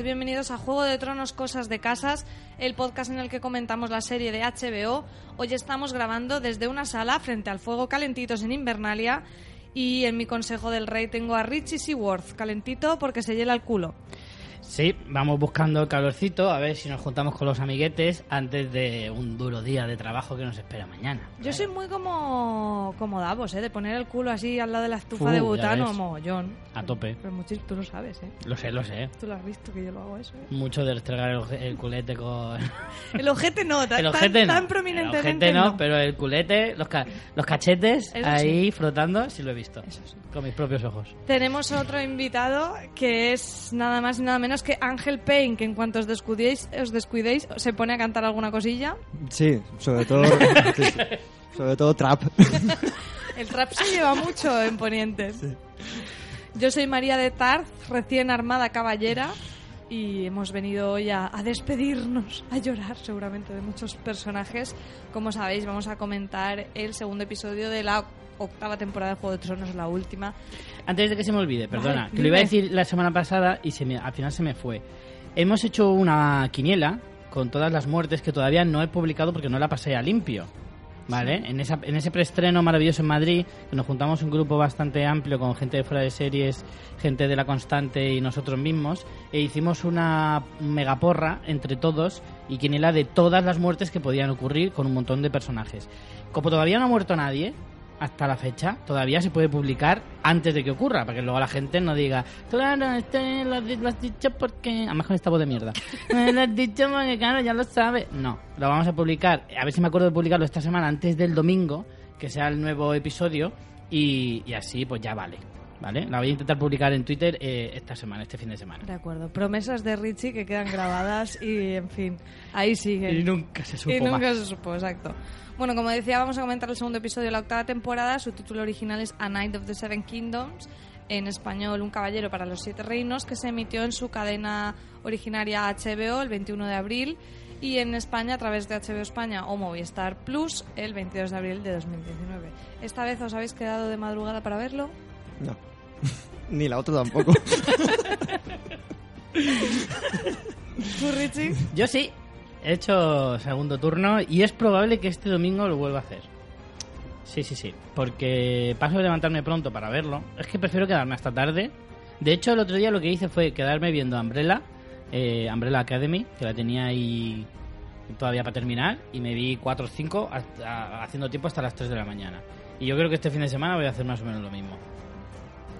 bienvenidos a Juego de Tronos Cosas de Casas, el podcast en el que comentamos la serie de HBO. Hoy estamos grabando desde una sala frente al fuego calentitos en Invernalia y en mi consejo del rey tengo a Richie Seaworth, calentito porque se hiela el culo. Sí, vamos buscando el calorcito, a ver si nos juntamos con los amiguetes antes de un duro día de trabajo que nos espera mañana. Yo soy muy como, como Davos, ¿eh? de poner el culo así al lado de la estufa Fu, de butano, mogollón. A tope. Pero muchis, tú lo sabes, ¿eh? Lo sé, lo sé. Tú lo has visto que yo lo hago eso, ¿eh? Mucho de restregar el, el culete con... El ojete no, tan, El tan- ojete no. tan El prominentemente ojete no, no. pero el culete, los, ca- los cachetes Eso ahí frotando, sí lo he visto. Eso sí. Con mis propios ojos. Tenemos otro invitado que es nada más y nada menos que Ángel Payne, que en cuanto os descuidéis, os descuidéis se pone a cantar alguna cosilla. Sí, sobre todo, sí, sobre todo trap. El trap se lleva mucho en Ponientes. Yo soy María de Tarz, recién armada caballera, y hemos venido hoy a, a despedirnos, a llorar seguramente de muchos personajes. Como sabéis, vamos a comentar el segundo episodio de la octava temporada de Juego de Tronos, la última. Antes de que se me olvide, perdona, Vale, que lo iba a decir la semana pasada y se me- al final se me fue. Hemos hecho una quiniela con todas las muertes que todavía no he publicado porque no la pasé a limpio. ¿Vale? En, esa, en ese preestreno maravilloso en Madrid, que nos juntamos un grupo bastante amplio con gente de fuera de series, gente de La Constante y nosotros mismos, e hicimos una megaporra entre todos y quiniela de todas las muertes que podían ocurrir con un montón de personajes. Como todavía no ha muerto nadie, hasta la fecha, todavía se puede publicar antes de que ocurra, para que luego la gente no diga, claro, este lo, has di- lo has dicho porque... A mejor esta voz de mierda. "Me lo has dicho porque, claro, ya lo sabe. No, lo vamos a publicar, a ver si me acuerdo de publicarlo esta semana, antes del domingo, que sea el nuevo episodio, y, y así pues ya vale. ¿Vale? La voy a intentar publicar en Twitter eh, esta semana, este fin de semana. De acuerdo, promesas de Richie que quedan grabadas y, en fin, ahí siguen. Y nunca se supo Y nunca más. se supo, exacto. Bueno, como decía, vamos a comentar el segundo episodio de la octava temporada. Su título original es A Night of the Seven Kingdoms. En español, Un caballero para los siete reinos, que se emitió en su cadena originaria HBO el 21 de abril y en España a través de HBO España o Movistar Plus el 22 de abril de 2019. ¿Esta vez os habéis quedado de madrugada para verlo? No. Ni la otra tampoco. ¿Tú, Richie? Yo sí, he hecho segundo turno y es probable que este domingo lo vuelva a hacer. Sí, sí, sí. Porque paso de levantarme pronto para verlo. Es que prefiero quedarme hasta tarde. De hecho, el otro día lo que hice fue quedarme viendo Umbrella, eh, Umbrella Academy, que la tenía ahí todavía para terminar, y me vi 4 o 5 hasta- haciendo tiempo hasta las 3 de la mañana. Y yo creo que este fin de semana voy a hacer más o menos lo mismo.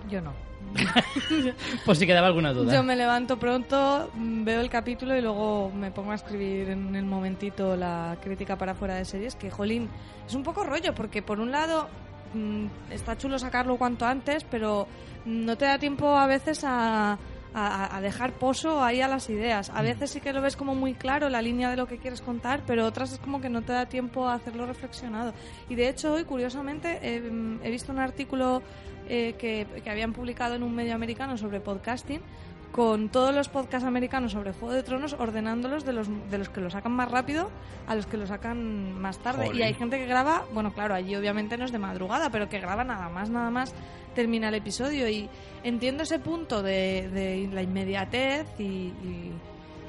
Yo no. Por si quedaba alguna duda. Yo me levanto pronto, mm, veo el capítulo y luego me pongo a escribir en el momentito la crítica para fuera de series, que jolín, es un poco rollo, porque por un lado mm, está chulo sacarlo cuanto antes, pero no te da tiempo a veces a, a- a dejar pozo ahí a las ideas. A veces sí que lo ves como muy claro la línea de lo que quieres contar, pero otras es como que no te da tiempo a hacerlo reflexionado. Y de hecho hoy, curiosamente, eh, he visto un artículo eh, que, que habían publicado en un medio americano sobre podcasting con todos los podcasts americanos sobre Juego de Tronos ordenándolos de los, de los que lo sacan más rápido a los que lo sacan más tarde. Jolín. Y hay gente que graba, bueno, claro, allí obviamente no es de madrugada, pero que graba nada más, nada más termina el episodio. Y entiendo ese punto de, de la inmediatez y, y-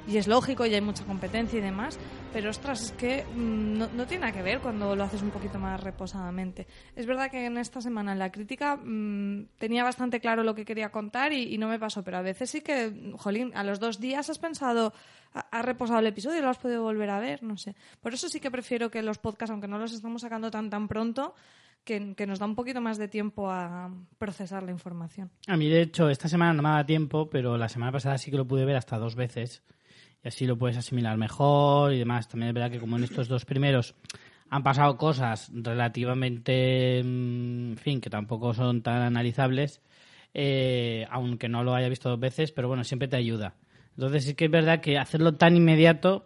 y es lógico y hay mucha competencia y demás, pero ostras, es que mm, no, no, tiene nada que ver cuando lo haces un poquito más reposadamente. Es verdad que en esta semana en la crítica mmm, tenía bastante claro lo que quería contar y, y, no me pasó, pero a veces sí que, jolín, a los dos días has pensado, has reposado el episodio lo has podido volver a ver, no sé. Por eso sí que prefiero que los podcasts, aunque no los estamos sacando tan tan pronto, que, que, nos da un poquito más de tiempo a procesar la información. A mí, de hecho, esta semana no me da tiempo, pero la semana pasada sí que lo pude ver hasta dos veces. Y así lo puedes asimilar mejor y demás. También es verdad que como en estos dos primeros han pasado cosas relativamente, en fin, que tampoco son tan analizables, eh, aunque no lo haya visto dos veces, pero bueno, siempre te ayuda. Entonces sí que es verdad que hacerlo tan inmediato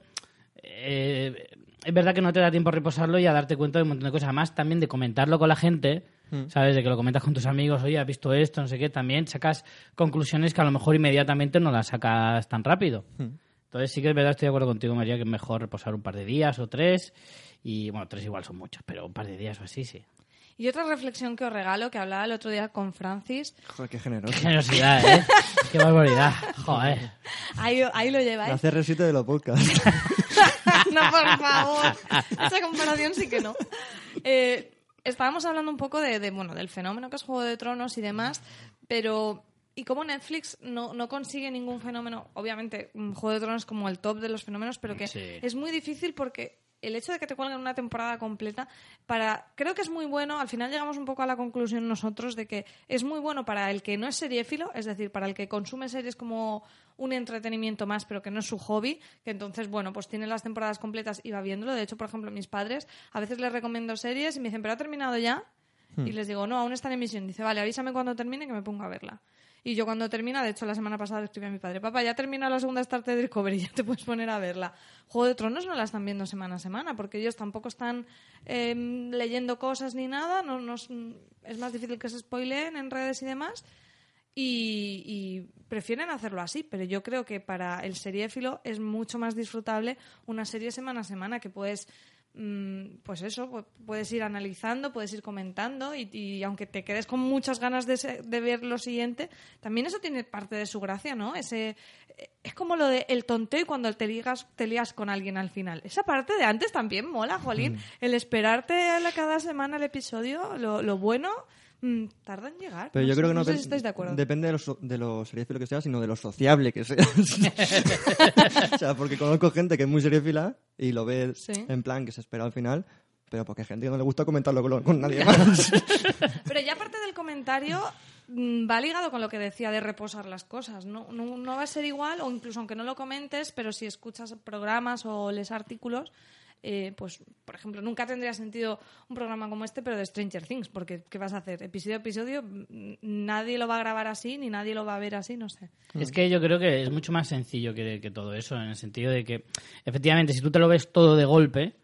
eh, es verdad que no te da tiempo a reposarlo y a darte cuenta de un montón de cosas. Además, también de comentarlo con la gente, mm. ¿sabes? De que lo comentas con tus amigos, oye, has visto esto, no sé qué. También sacas conclusiones que a lo mejor inmediatamente no las sacas tan rápido. Mm. Entonces, sí que es verdad, estoy de acuerdo contigo, María, que es mejor reposar un par de días o tres. Y bueno, tres igual son muchos, pero un par de días o así, sí. Y otra reflexión que os regalo, que hablaba el otro día con Francis. Joder, qué generoso. Qué generosidad, ¿eh? qué barbaridad. Joder. Ahí, ahí lo lleváis. La CR7 de los podcasts. no, por favor. Esa comparación sí que no. Eh, estábamos hablando un poco de, de, bueno, del fenómeno que es Juego de Tronos y demás, pero y como Netflix no, no, consigue ningún fenómeno, obviamente Juego de Tronos como el top de los fenómenos, pero que Sí. es muy difícil porque el hecho de que te cuelguen una temporada completa, para creo que es muy bueno, al final llegamos un poco a la conclusión nosotros de que es muy bueno para el que no es seriéfilo, es decir, para el que consume series como un entretenimiento más, pero que no es su hobby, que entonces, bueno, pues tiene las temporadas completas y va viéndolo. De hecho, por ejemplo, mis padres, a veces les recomiendo series y me dicen, ¿pero ha terminado ya? Y les digo, no, aún está en emisión. Dice, vale, avísame cuando termine que me ponga a verla. Y yo cuando termina, de hecho la semana pasada escribí a mi padre, papá, ya termina la segunda Star Trek Discovery, ya te puedes poner a verla. Juego de Tronos no la están viendo semana a semana, porque ellos tampoco están eh, leyendo cosas ni nada, no, no es, es, más difícil que se spoileen en redes y demás. Y, y, prefieren hacerlo así, pero yo creo que para el seriéfilo es mucho más disfrutable una serie semana a semana que puedes pues eso, puedes ir analizando, puedes ir comentando y, y aunque te quedes con muchas ganas de, se, de, ver lo siguiente, también eso tiene parte de su gracia, ¿no? Ese, es como lo de el tonteo y cuando te ligas, te lías con alguien al final. Esa parte de antes también mola, Jolín. Mm. El esperarte a la, cada semana el episodio, lo, lo bueno... Mm, tarda en llegar. Pero no yo sé, creo que no, no sé si estáis de acuerdo. depende de lo, so, de lo seriéfilo que seas, sino de lo sociable que seas. o sea, porque conozco gente que es muy seriéfila y lo ve Sí. en plan que se espera al final, pero porque hay gente que no le gusta comentarlo con, con nadie más. Pero ya aparte del comentario, mm, va ligado con lo que decía de reposar las cosas. No, no, no va a ser igual, o incluso aunque no lo comentes, pero si escuchas programas o lees artículos, eh, pues, por ejemplo, nunca tendría sentido un programa como este, pero de Stranger Things, porque ¿qué vas a hacer? Episodio a episodio, mm, nadie lo va a grabar así, ni nadie lo va a ver así, no sé. Es que yo creo que es mucho más sencillo que, que todo eso, en el sentido de que, efectivamente, si tú te lo ves todo de golpe,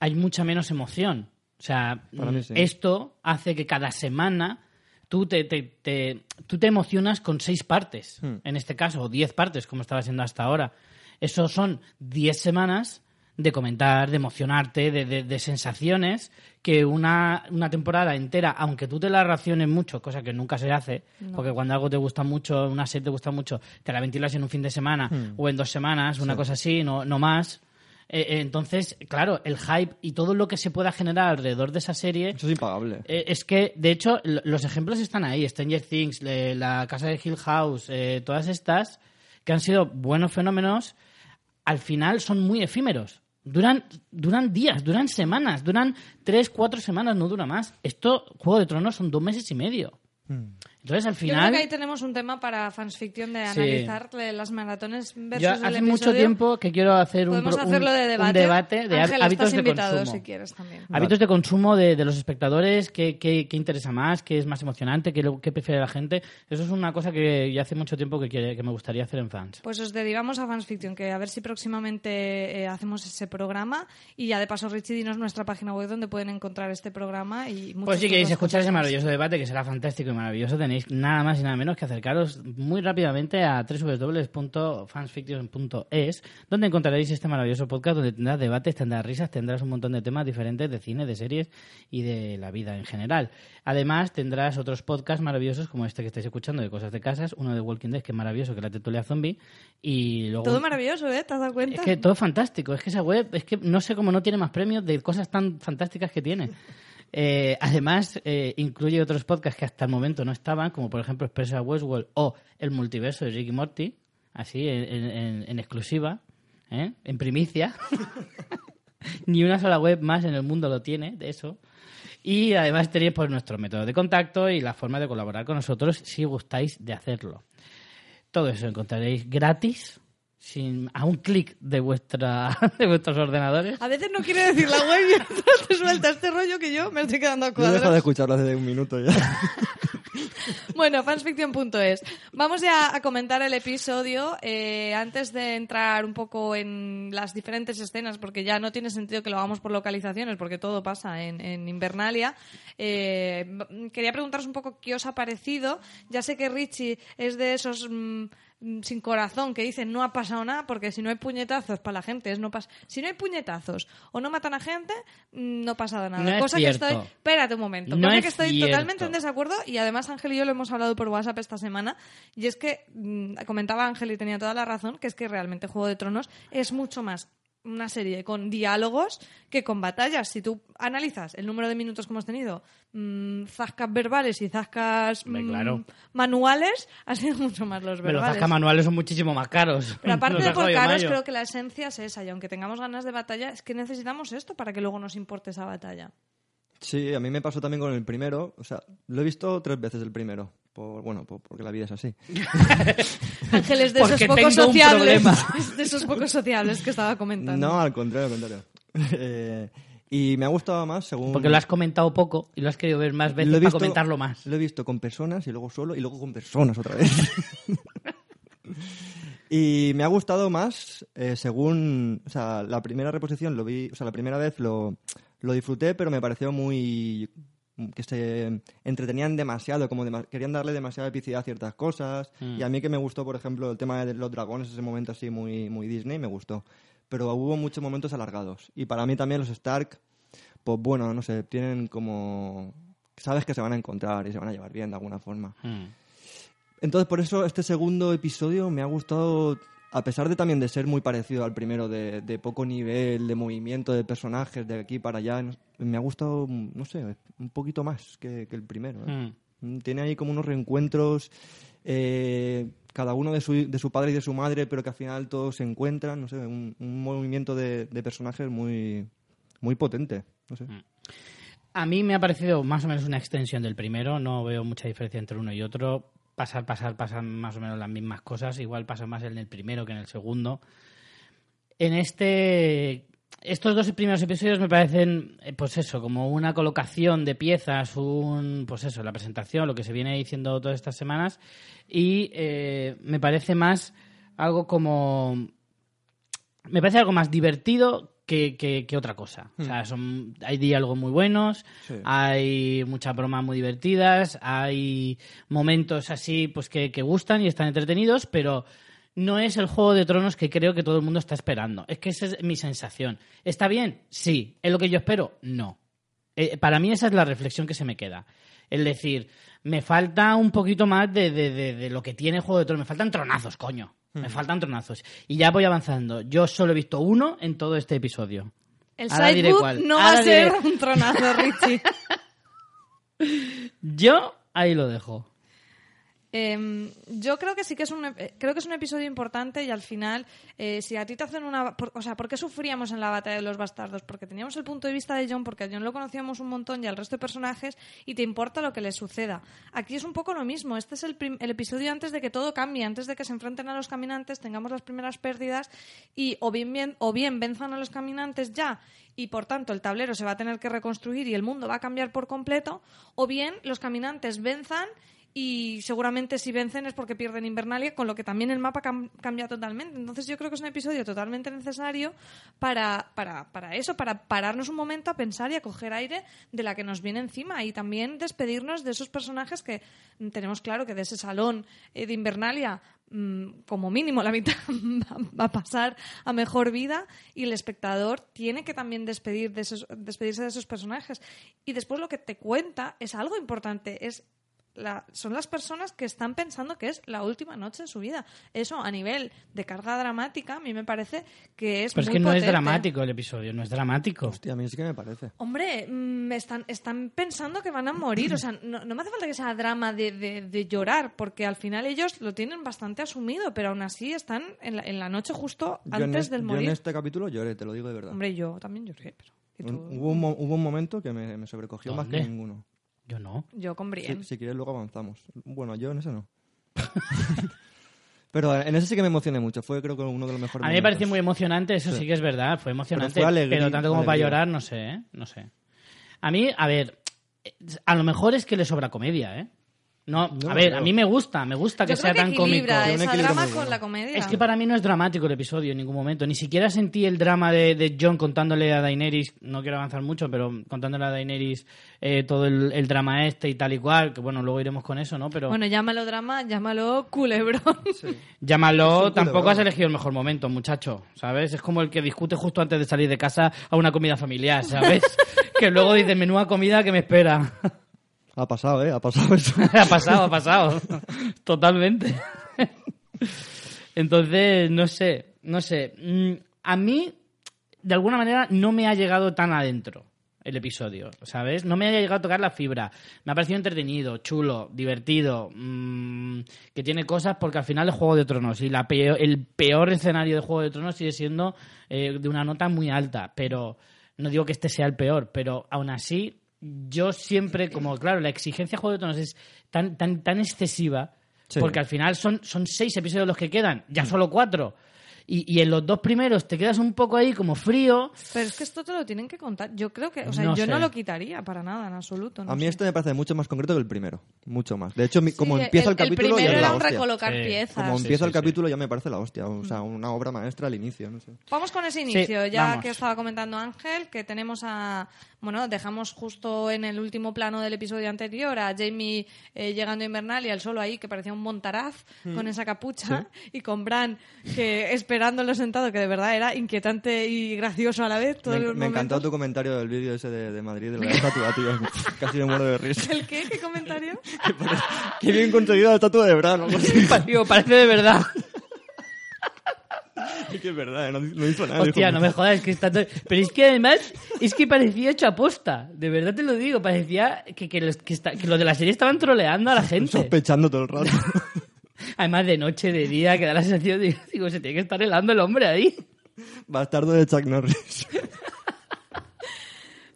hay mucha menos emoción. O sea, sí. esto hace que cada semana tú te, te, te, tú te emocionas con seis partes, Hmm. en este caso, o diez partes, como estaba siendo hasta ahora. Eso son diez semanas de comentar, de emocionarte, de, de, de sensaciones, que una, una, temporada entera, aunque tú te la raciones mucho, cosa que nunca se hace, No. porque cuando algo te gusta mucho, una serie te gusta mucho, te la ventilas en un fin de semana Hmm. o en dos semanas, una Sí. cosa así, no, no más. Eh, eh, entonces, claro, el hype y todo lo que se pueda generar alrededor de esa serie Eso es impagable. eh, es que, de hecho, los ejemplos están ahí. Stranger Things, le- la casa de Hill House, eh, todas estas, que han sido buenos fenómenos, al final son muy efímeros. Duran, duran días, duran semanas, duran tres, cuatro semanas, no dura más. Esto, Juego de Tronos, son dos meses y medio. Hmm. Entonces, al Yo creo final... que ahí tenemos un tema para fans fiction de Sí. analizar las maratones versus Yo el hace episodio. mucho tiempo que quiero hacer un, Podemos pro- un- hacerlo de un debate. debate de Ángel, hábitos estás de invitado consumo. si quieres también. Hábitos de consumo de, de los espectadores, qué, qué- qué interesa más, qué es más emocionante, qué, qué prefiere la gente. Eso es una cosa que ya hace mucho tiempo que, quiere- que me gustaría hacer en fans. Pues os derivamos a Fans Fiction, que a ver si próximamente eh, hacemos ese programa. Y ya de paso, Richie, dinos nuestra página web donde pueden encontrar este programa. y Pues si queréis escuchar ese maravilloso debate, que será fantástico y maravilloso, tenéis tenéis nada más y nada menos que acercaros muy rápidamente a www.fansfiction.es, donde encontraréis este maravilloso podcast donde tendrás debates, tendrás risas, tendrás un montón de temas diferentes de cine, de series y de la vida en general. Además, tendrás otros podcasts maravillosos como este que estáis escuchando de cosas de casas, uno de Walking Dead que es maravilloso, que la tertulia zombie, y luego... Todo maravilloso, ¿eh? ¿Te has dado cuenta? Es que todo fantástico. Es que esa web, es que no sé cómo no tiene más premios de cosas tan fantásticas que tiene. Eh, además, eh, incluye otros podcasts que hasta el momento no estaban, como por ejemplo Expresa Westworld o El Multiverso de Ricky Morty, así en, exclusiva, ¿eh? en primicia. Ni una sola web más en el mundo lo tiene de eso. Y además tenéis pues, nuestro método de contacto y la forma de colaborar con nosotros si gustáis de hacerlo. Todo eso encontraréis gratis, sin, a un clic de, vuestra, de vuestros ordenadores. A veces no quiere decir la web y entonces te suelta este rollo que yo me estoy quedando a Yo he dejado de cuadros. escucharlo hace un minuto ya. Bueno, fansfiction.es. Vamos ya a comentar el episodio. eh, antes de entrar un poco en las diferentes escenas, porque ya no tiene sentido que lo hagamos por localizaciones, porque todo pasa en, en Invernalia. eh, quería preguntaros un poco qué os ha parecido. Ya sé que Richie es de esos mm, mm, sin corazón que dicen no ha pasado nada, porque si no hay puñetazos para la gente, es no pas si no hay puñetazos o no matan a gente, mm, no ha pasado nada. No Cosa que estoy. Espérate un momento. No cosa es que estoy cierto. totalmente en desacuerdo y además Ángel y yo lo hemos hablado por WhatsApp esta semana y es que mm, comentaba Ángel y tenía toda la razón que es que realmente Juego de Tronos es mucho más una serie con diálogos que con batallas. Si tú analizas el número de minutos que hemos tenido, mm, zascas verbales y zascas mm, claro. manuales, han sido mucho más los Pero los verbales. zasca manuales son muchísimo más caros. Pero aparte Los de por caros, Mayo. creo que la esencia es esa. Y aunque tengamos ganas de batalla, es que necesitamos esto para que luego nos importe esa batalla. Sí, a mí me pasó también con el primero. O sea, lo he visto tres veces el primero. Por, bueno, por- porque la vida es así. Ángel es de esos Porque pocos tengo un sociables. problema. De esos pocos sociables que estaba comentando. No, al contrario, al contrario. Eh, y me ha gustado más según... Porque lo has comentado poco y lo has querido ver más veces Lo he para visto- comentarlo más. Lo he visto con personas y luego solo y luego con personas otra vez. y me ha gustado más eh, según, o sea, la primera reposición lo vi, o sea, la primera vez lo, lo disfruté, pero me pareció muy que se entretenían demasiado, como querían darle demasiada epicidad a ciertas cosas. Y a mí que me gustó, por ejemplo, el tema de los dragones, ese momento así muy, muy Disney, me gustó. Pero hubo muchos momentos alargados. Y para mí también los Stark, pues bueno, no sé, tienen como... Sabes que se van a encontrar y se van a llevar bien de alguna forma. Mm. Entonces, por eso este segundo episodio me ha gustado, a pesar de también de ser muy parecido al primero, de, de poco nivel, de movimiento de personajes de aquí para allá, me ha gustado, no sé, un poquito más que, que el primero. ¿eh? Mm. Tiene ahí como unos reencuentros, eh, cada uno de su, de su padre y de su madre, pero que al final todos se encuentran, no sé, un, un movimiento de, de personajes muy, muy potente. No sé. A mí me ha parecido más o menos una extensión del primero. No veo mucha diferencia entre uno y otro. Pasar, pasar, pasan más o menos las mismas cosas. Igual pasa más en el primero que en el segundo. En este. Estos dos primeros episodios me parecen, eh, pues eso, como una colocación de piezas, un, pues eso, la presentación, lo que se viene diciendo todas estas semanas, y eh, me parece más algo como me parece algo más divertido que, que- que otra cosa. O sea, son, hay diálogos muy buenos, Sí. hay muchas bromas muy divertidas, hay momentos así pues que, que gustan y están entretenidos, pero no es el Juego de Tronos que creo que todo el mundo está esperando. Es que esa es mi sensación. ¿Está bien? Sí. ¿Es lo que yo espero? No. Eh, para mí esa es la reflexión que se me queda. El decir, me falta un poquito más de, de- de- de lo que tiene Juego de Tronos. Me faltan tronazos, coño. Me faltan tronazos. Y ya voy avanzando. Yo solo he visto uno en todo este episodio. El Ahora sidebook cuál. no va a Ahora ser diré- un tronazo, Richie. Yo ahí lo dejo. Em, yo creo que sí que es un eh, creo que es un episodio importante y al final eh, si a ti te hacen una por- o sea ¿por qué sufríamos en la batalla de los bastardos? porque teníamos el punto de vista de John porque a John lo conocíamos un montón y al resto de personajes y te importa lo que les suceda aquí es un poco lo mismo este es el, el episodio antes de que todo cambie antes de que se enfrenten a los caminantes tengamos las primeras pérdidas y o bien, bien o bien venzan a los caminantes ya y por tanto el tablero se va a tener que reconstruir y el mundo va a cambiar por completo o bien los caminantes venzan y seguramente si vencen es porque pierden Invernalia, con lo que también el mapa cam- cambia totalmente. Entonces yo creo que es un episodio totalmente necesario para, para, para eso, para pararnos un momento a pensar y a coger aire de la que nos viene encima y también despedirnos de esos personajes que tenemos claro que de ese salón eh, de Invernalia mm, como mínimo la mitad va a pasar a mejor vida y el espectador tiene que también despedir de esos, despedirse de esos personajes. Y después lo que te cuenta es algo importante, es la- son las personas que están pensando que es la última noche en su vida. Eso a nivel de carga dramática a mí me parece que es Pero es que no es dramático el episodio, no es dramático. Hostia, a mí sí que me parece. Hombre, mm, están, están pensando que van a morir. O sea, no, no me hace falta que sea drama de, de- de llorar, porque al final ellos lo tienen bastante asumido, pero aún así están en la, en la noche justo Yo antes es- del yo morir. en este capítulo lloré, te lo digo de verdad. Hombre, yo también lloré, pero... ¿y tú? Un- hubo, un, mo- hubo un momento que me, me sobrecogió más que ninguno. Yo no. Yo con Brienne. Si, si quieres, luego avanzamos. Bueno, yo en ese no. Pero en ese sí que me emocioné mucho. Fue, creo que, uno de los mejores A mí me pareció muy emocionante, eso sí, Sí. que es verdad, fue emocionante. Pero fue alegría- pero tanto como para alegría. llorar, no sé, ¿eh? No sé. A mí, a ver, a lo mejor es que le sobra comedia, ¿eh? No, No a ver, a mí me gusta, me gusta que Yo sea creo que tan cómico. esa drama con la comedia. Es que para mí no es dramático el episodio en ningún momento. Ni siquiera sentí el drama de, de John contándole a Daenerys, no quiero avanzar mucho, pero contándole a Daenerys eh, todo el, el drama este y tal y cual, que bueno, luego iremos con eso, ¿no? Pero Bueno, llámalo drama, llámalo culebrón. llámalo, tampoco culebrón. has elegido el mejor momento, muchacho, ¿sabes? Es como el que discute justo antes de salir de casa a una comida familiar, ¿sabes? que luego dice, menuda comida que me espera. Ha pasado, ¿eh? Ha pasado eso. ha pasado, ha pasado. Totalmente. Entonces, no sé, no sé. Mm, A mí, de alguna manera, no me ha llegado tan adentro el episodio, ¿sabes? No me ha llegado a tocar la fibra. Me ha parecido entretenido, chulo, divertido, mm, que tiene cosas porque al final es Juego de Tronos y la el peor escenario de Juego de Tronos sigue siendo eh, de una nota muy alta, pero no digo que este sea el peor, pero aún así yo siempre, como claro, la exigencia de Juego de Tronos es tan, tan, tan excesiva, Sí. porque al final son, son seis episodios los que quedan, ya solo cuatro. Y, y en los dos primeros te quedas un poco ahí como frío. Pero es que esto te lo tienen que contar. Yo creo que, o sea, No yo sé. no lo quitaría para nada, en absoluto. no A mí sé. este me parece mucho más concreto que el primero. Mucho más. De hecho, Sí, como empieza el, capítulo ya primero es era un recolocar Sí. piezas. Como Sí, empieza sí, el sí. capítulo ya me parece la hostia. O sea, una obra maestra al inicio. No sé. Vamos con ese inicio, ya vamos. que estaba comentando Ángel, que tenemos a. Bueno, dejamos justo en el último plano del episodio anterior a Jamie eh, llegando a Invernalia, el solo ahí, que parecía un montaraz con esa capucha, y con Bran que esperándolo sentado, que de verdad era inquietante y gracioso a la vez. Todos Me, los me encantó tu comentario del vídeo ese de, de Madrid, de la estatua, tío. Casi me muero de risa. ¿El qué? ¿Qué comentario? Qué bien conseguida la estatua de Bran. ¿no? Parece de verdad. Es que es verdad, no, no hizo nada. Hostia, no me jodas, es que está todo... Pero es que además, es que parecía hecho aposta. De verdad te lo digo, parecía que, que, los, que, está- que los de la serie estaban troleando a la gente. Sospechando todo el rato. Además de noche, de día, que da la sensación de, digo, se tiene que estar helando el hombre ahí. Bastardo de Chuck Norris.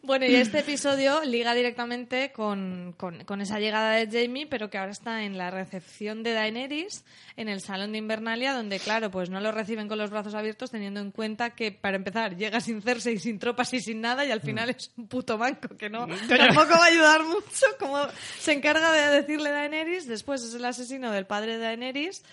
Bueno, y este episodio liga directamente con, con- con esa llegada de Jamie, pero que ahora está en la recepción de Daenerys, en el salón de Invernalia, donde, claro, pues no lo reciben con los brazos abiertos, teniendo en cuenta que, para empezar, llega sin Cersei, sin tropas y sin nada, y al final es un puto manco que no tampoco va a ayudar mucho, como se encarga de decirle Daenerys, después es el asesino del padre de Daenerys,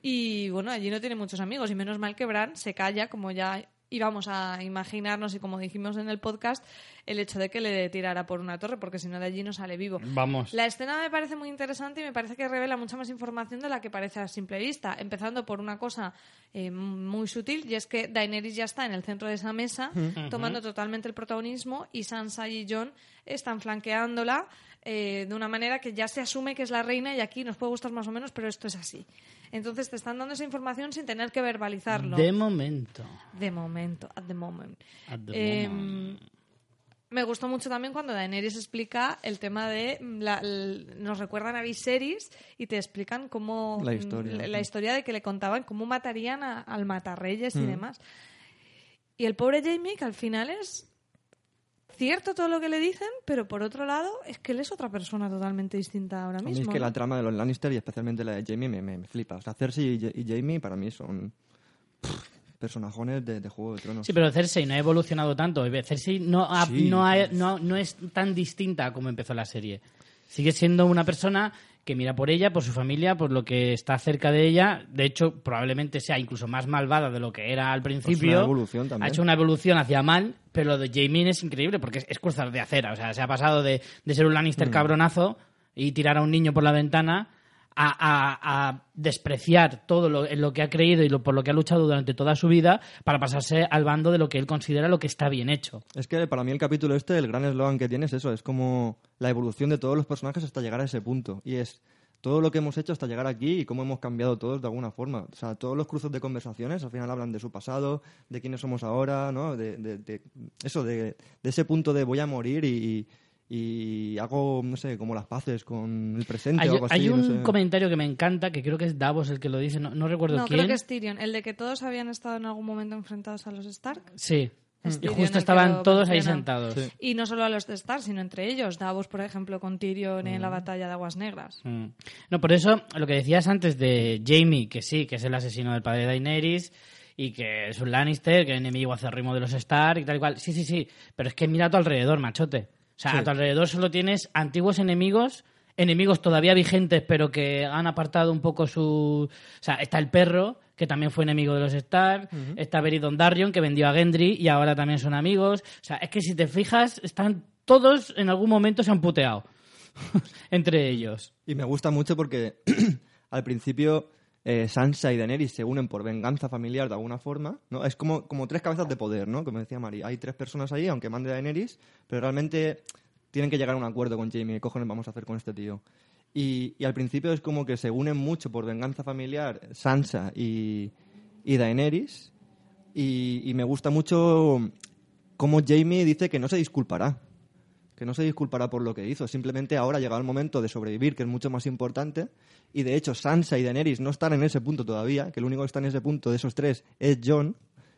y bueno, allí no tiene muchos amigos, y menos mal que Bran se calla, como ya íbamos a imaginarnos y como dijimos en el podcast, el hecho de que le tirara por una torre, porque si no de allí no sale vivo. Vamos. La escena me parece muy interesante y me parece que revela mucha más información de la que parece a simple vista, empezando por una cosa eh, muy sutil y es que Daenerys ya está en el centro de esa mesa, tomando totalmente el protagonismo y Sansa y Jon están flanqueándola eh, de una manera que ya se asume que es la reina y aquí nos puede gustar más o menos, pero esto es así. Entonces te están dando esa información sin tener que verbalizarlo. De momento. De momento, at the moment. At the Eh, moment. me gustó mucho también cuando Daenerys explica el tema de mm, la- nos recuerdan a Viserys y te explican cómo La mm, historia, la, historia de que le contaban cómo matarían a- al matarreyes y Mm. demás. Y el pobre Jamie que al final es cierto todo lo que le dicen, pero por otro lado es que él es otra persona totalmente distinta ahora A mí mismo. es que ¿no? la trama de los Lannister y especialmente la de Jamie me, me, me flipa. O sea, Cersei y, Ja- y Jamie para mí son pff, personajones de, de Juego de Tronos. Sí, pero Cersei no ha evolucionado tanto. Cersei no, ha- Sí. no, ha- no, no es tan distinta como empezó la serie. Sigue siendo una persona que mira por ella, por su familia, por lo que está cerca de ella. De hecho, probablemente sea incluso más malvada de lo que era al principio. Pues una evolución también. Ha hecho una evolución hacia mal, pero lo de Jaime es increíble porque es, es cruzar de acera. O sea, se ha pasado de, de ser un Mm. Lannister cabronazo y tirar a un niño por la ventana a, a- despreciar todo lo, en lo que ha creído y lo, por lo que ha luchado durante toda su vida para pasarse al bando de lo que él considera lo que está bien hecho. Es que para mí el capítulo este, el gran eslogan que tiene es eso, es como la evolución de todos los personajes hasta llegar a ese punto. Y es todo lo que hemos hecho hasta llegar aquí y cómo hemos cambiado todos de alguna forma. O sea, todos los cruzos de conversaciones al final hablan de su pasado, de quiénes somos ahora, ¿no? De, de- de- eso, de, ese punto de voy a morir y hago, no sé, como las paces con el presente Hay, o algo así. hay no un sé. comentario que me encanta, que creo que es Davos el que lo dice, no, no recuerdo No, quién. creo que es Tyrion. El de que todos habían estado en algún momento enfrentados a los Stark. Sí, Es y Tyrion justo estaban todos ahí sentados. Sí. Y no solo a los de Stark, sino entre ellos. Davos, por ejemplo, con Tyrion en la batalla de Aguas Negras. Mm. No, por eso lo que decías antes de Jamie, que sí, que es el asesino del padre de Daenerys y que es un Lannister, que es enemigo acérrimo de los Stark y tal y cual. Sí, sí, sí, pero es que mira a tu alrededor, machote. O sea, Sí. a tu alrededor solo tienes antiguos enemigos, enemigos todavía vigentes, pero que han apartado un poco su... O sea, está el perro, que también fue enemigo de los Stark, está Beri Dondarrion, que vendió a Gendry y ahora también son amigos. O sea, es que si te fijas, están todos en algún momento se han puteado entre ellos. Y me gusta mucho porque al principio eh, Sansa y Daenerys se unen por venganza familiar de alguna forma, ¿no? Es como, como tres cabezas de poder, ¿no? Como decía Mari. Hay tres personas ahí, aunque mande Daenerys, pero realmente tienen que llegar a un acuerdo con Jamie. ¿Qué cojones vamos a hacer con este tío? Y, y al principio es como que se unen mucho por venganza familiar Sansa y, y Daenerys. Y, y me gusta mucho cómo Jamie dice que no se disculpará que no se disculpará por lo que hizo, simplemente ahora ha llegado el momento de sobrevivir, que es mucho más importante, y de hecho Sansa y Daenerys no están en ese punto todavía, que el único que está en ese punto de esos tres es John,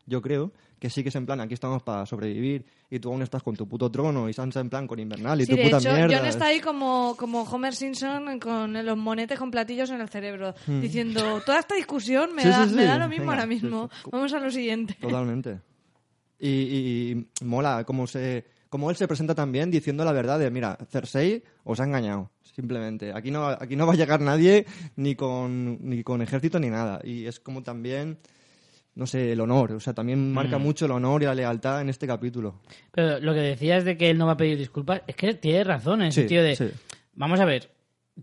yo creo, que sí que es en plan, aquí estamos para sobrevivir, y tú aún estás con tu puto trono, y Sansa en plan con Invernal, y Sí, tu de puta hecho, mierda. John está ahí como, como Homer Simpson con los monetes con platillos en el cerebro, diciendo, toda esta discusión me, Hmm. Sí, da, sí, me da lo mismo Venga, ahora mismo. Vamos a lo siguiente. Totalmente. Y, y- y mola cómo se como él se presenta también diciendo la verdad de, mira, Cersei os ha engañado, simplemente. Aquí no, aquí no va a llegar nadie ni con, ni con ejército ni nada. Y es como también, no sé, el honor. O sea, también marca mucho el honor y la lealtad en este capítulo. Pero lo que decías de que él no va a pedir disculpas, es que tiene razón en el Sí, sentido de, sí. vamos a ver,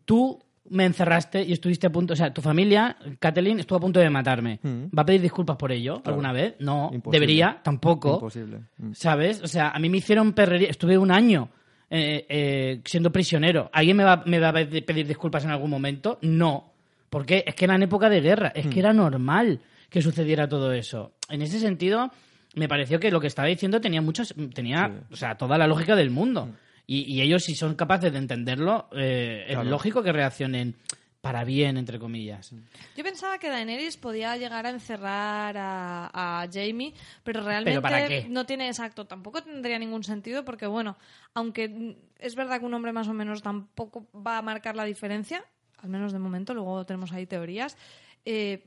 tú me encerraste y estuviste a punto, o sea, tu familia, Kathleen, estuvo a punto de matarme. Mm. ¿Va a pedir disculpas por ello alguna vez? No, Imposible. debería, tampoco. Imposible. Mm. ¿Sabes? O sea, a mí me hicieron perrería, estuve un año eh, eh, siendo prisionero. ¿Alguien me va, me va a pedir disculpas en algún momento? No. Porque es que era en época de guerra, es que era normal que sucediera todo eso. En ese sentido, me pareció que lo que estaba diciendo tenía muchos, tenía, o sea, toda la lógica del mundo. Y, y ellos, si son capaces de entenderlo, eh, es lógico que reaccionen para bien, entre comillas. Yo pensaba que Daenerys podía llegar a encerrar a, a Jamie, pero realmente para qué? no tiene exacto. Tampoco tendría ningún sentido porque, bueno, aunque es verdad que un hombre más o menos tampoco va a marcar la diferencia, al menos de momento, luego tenemos ahí teorías. eh,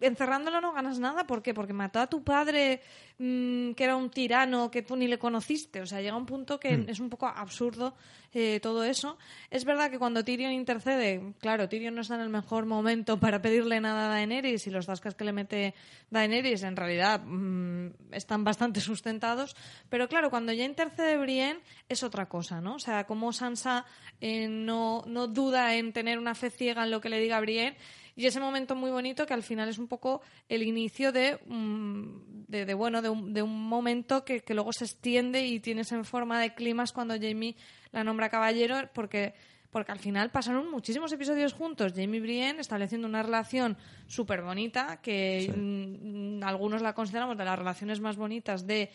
encerrándolo no ganas nada. ¿Por qué? Porque mató a tu padre, mm, que era un tirano que tú ni le conociste. O sea, llega un punto que es un poco absurdo eh, todo eso. Es verdad que cuando Tyrion intercede, claro, Tyrion no está en el mejor momento para pedirle nada a Daenerys y los tascas que le mete Daenerys en realidad mm, están bastante sustentados. Pero claro, cuando ya intercede Brienne es otra cosa, ¿no? O sea, como Sansa eh, no, no duda en tener una fe ciega en lo que le diga Brienne y ese momento muy bonito que al final es un poco el inicio de, mm, de, de, bueno, de un, de un momento que, que luego se extiende y tienes en forma de climas cuando Jamie la nombra caballero, porque, porque al final pasaron muchísimos episodios juntos, Jamie Brienne estableciendo una relación súper bonita, que mm, algunos la consideramos de las relaciones más bonitas de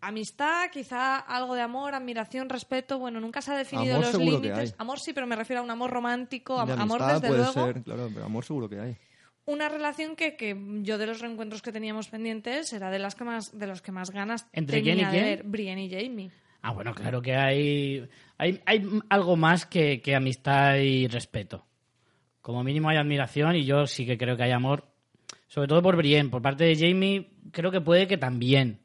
amistad, quizá algo de amor, admiración, respeto, bueno, nunca se ha definido Amor los límites. Amor sí, pero me refiero a un amor romántico, De amor amistad desde puede luego ser, claro, pero amor seguro que hay. una relación que, que yo de los reencuentros que teníamos pendientes era de las que más de los que más ganas ¿Entre tenía quién y de quién? ver Brienne y Jamie. Ah, bueno, claro que hay, hay, hay algo más que, que amistad y respeto. Como mínimo hay admiración y yo sí que creo que hay amor, sobre todo por Brienne. Por parte de Jamie, creo que puede que también.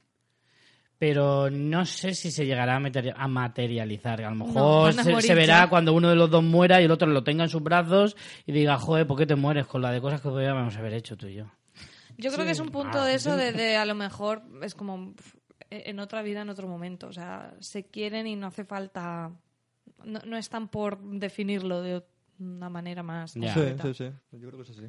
Pero no sé si se llegará a, materi- a materializar. A lo mejor se, verá cuando uno de los dos muera y el otro lo tenga en sus brazos y diga, joder, ¿por qué te mueres con la de cosas que podríamos haber hecho tú y yo? Yo creo que es un punto Ah, de eso de, de a lo mejor es como en otra vida, en otro momento. O sea, se quieren y no hace falta. No, no están por definirlo de una manera más. Ya. Sí, sí, sí. Yo creo que es así.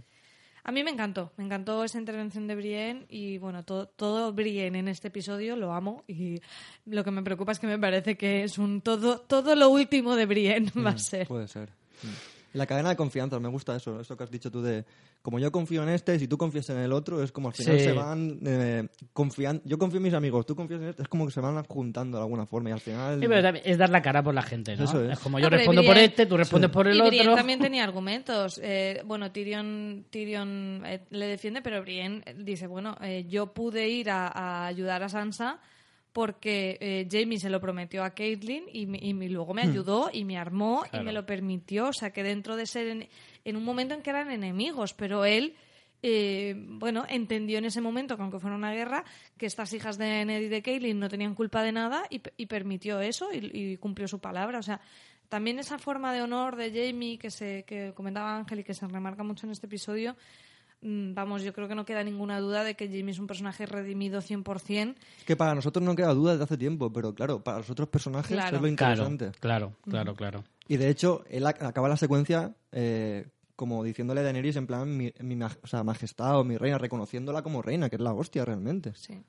A mí me encantó, me encantó esa intervención de Brienne y bueno, todo, todo Brienne en este episodio lo amo y lo que me preocupa es que me parece que es un todo, todo lo último de Brienne va a ser. Puede ser. Mm. La cadena de confianza, me gusta eso, eso que has dicho tú de como yo confío en este, si tú confías en el otro, es como al final Sí. se van eh, confiando. Yo confío en mis amigos, tú confías en este, es como que se van juntando de alguna forma y al final. Sí, pero es dar la cara por la gente, ¿no? Eso es. como yo respondo por este, tú respondes por el y Brienne otro. también tenía argumentos. Eh, bueno, Tyrion, Tyrion eh, le defiende, pero Brienne dice, bueno, eh, yo pude ir a, a ayudar a Sansa porque eh, Jamie se lo prometió a Caitlyn y, me- y me- luego me ayudó y me armó y me lo permitió. O sea, que dentro de ser en, en un momento en que eran enemigos, pero él... eh, bueno, entendió en ese momento que aunque fuera una guerra, que estas hijas de Ned y de Caitlyn no tenían culpa de nada y, y permitió eso y, y cumplió su palabra. O sea, también esa forma de honor de Jamie que se que comentaba Ángel y que se remarca mucho en este episodio, vamos, yo creo que no queda ninguna duda de que Jamie es un personaje redimido 100%. Que para nosotros no queda duda desde hace tiempo, pero claro, para los otros personajes Claro. es lo Claro, interesante. claro, claro, claro. Y de hecho, él ac- acaba la secuencia eh, como diciéndole a Daenerys en plan, mi, mi o sea, majestad o mi reina, reconociéndola como reina, que es la hostia realmente. Sí.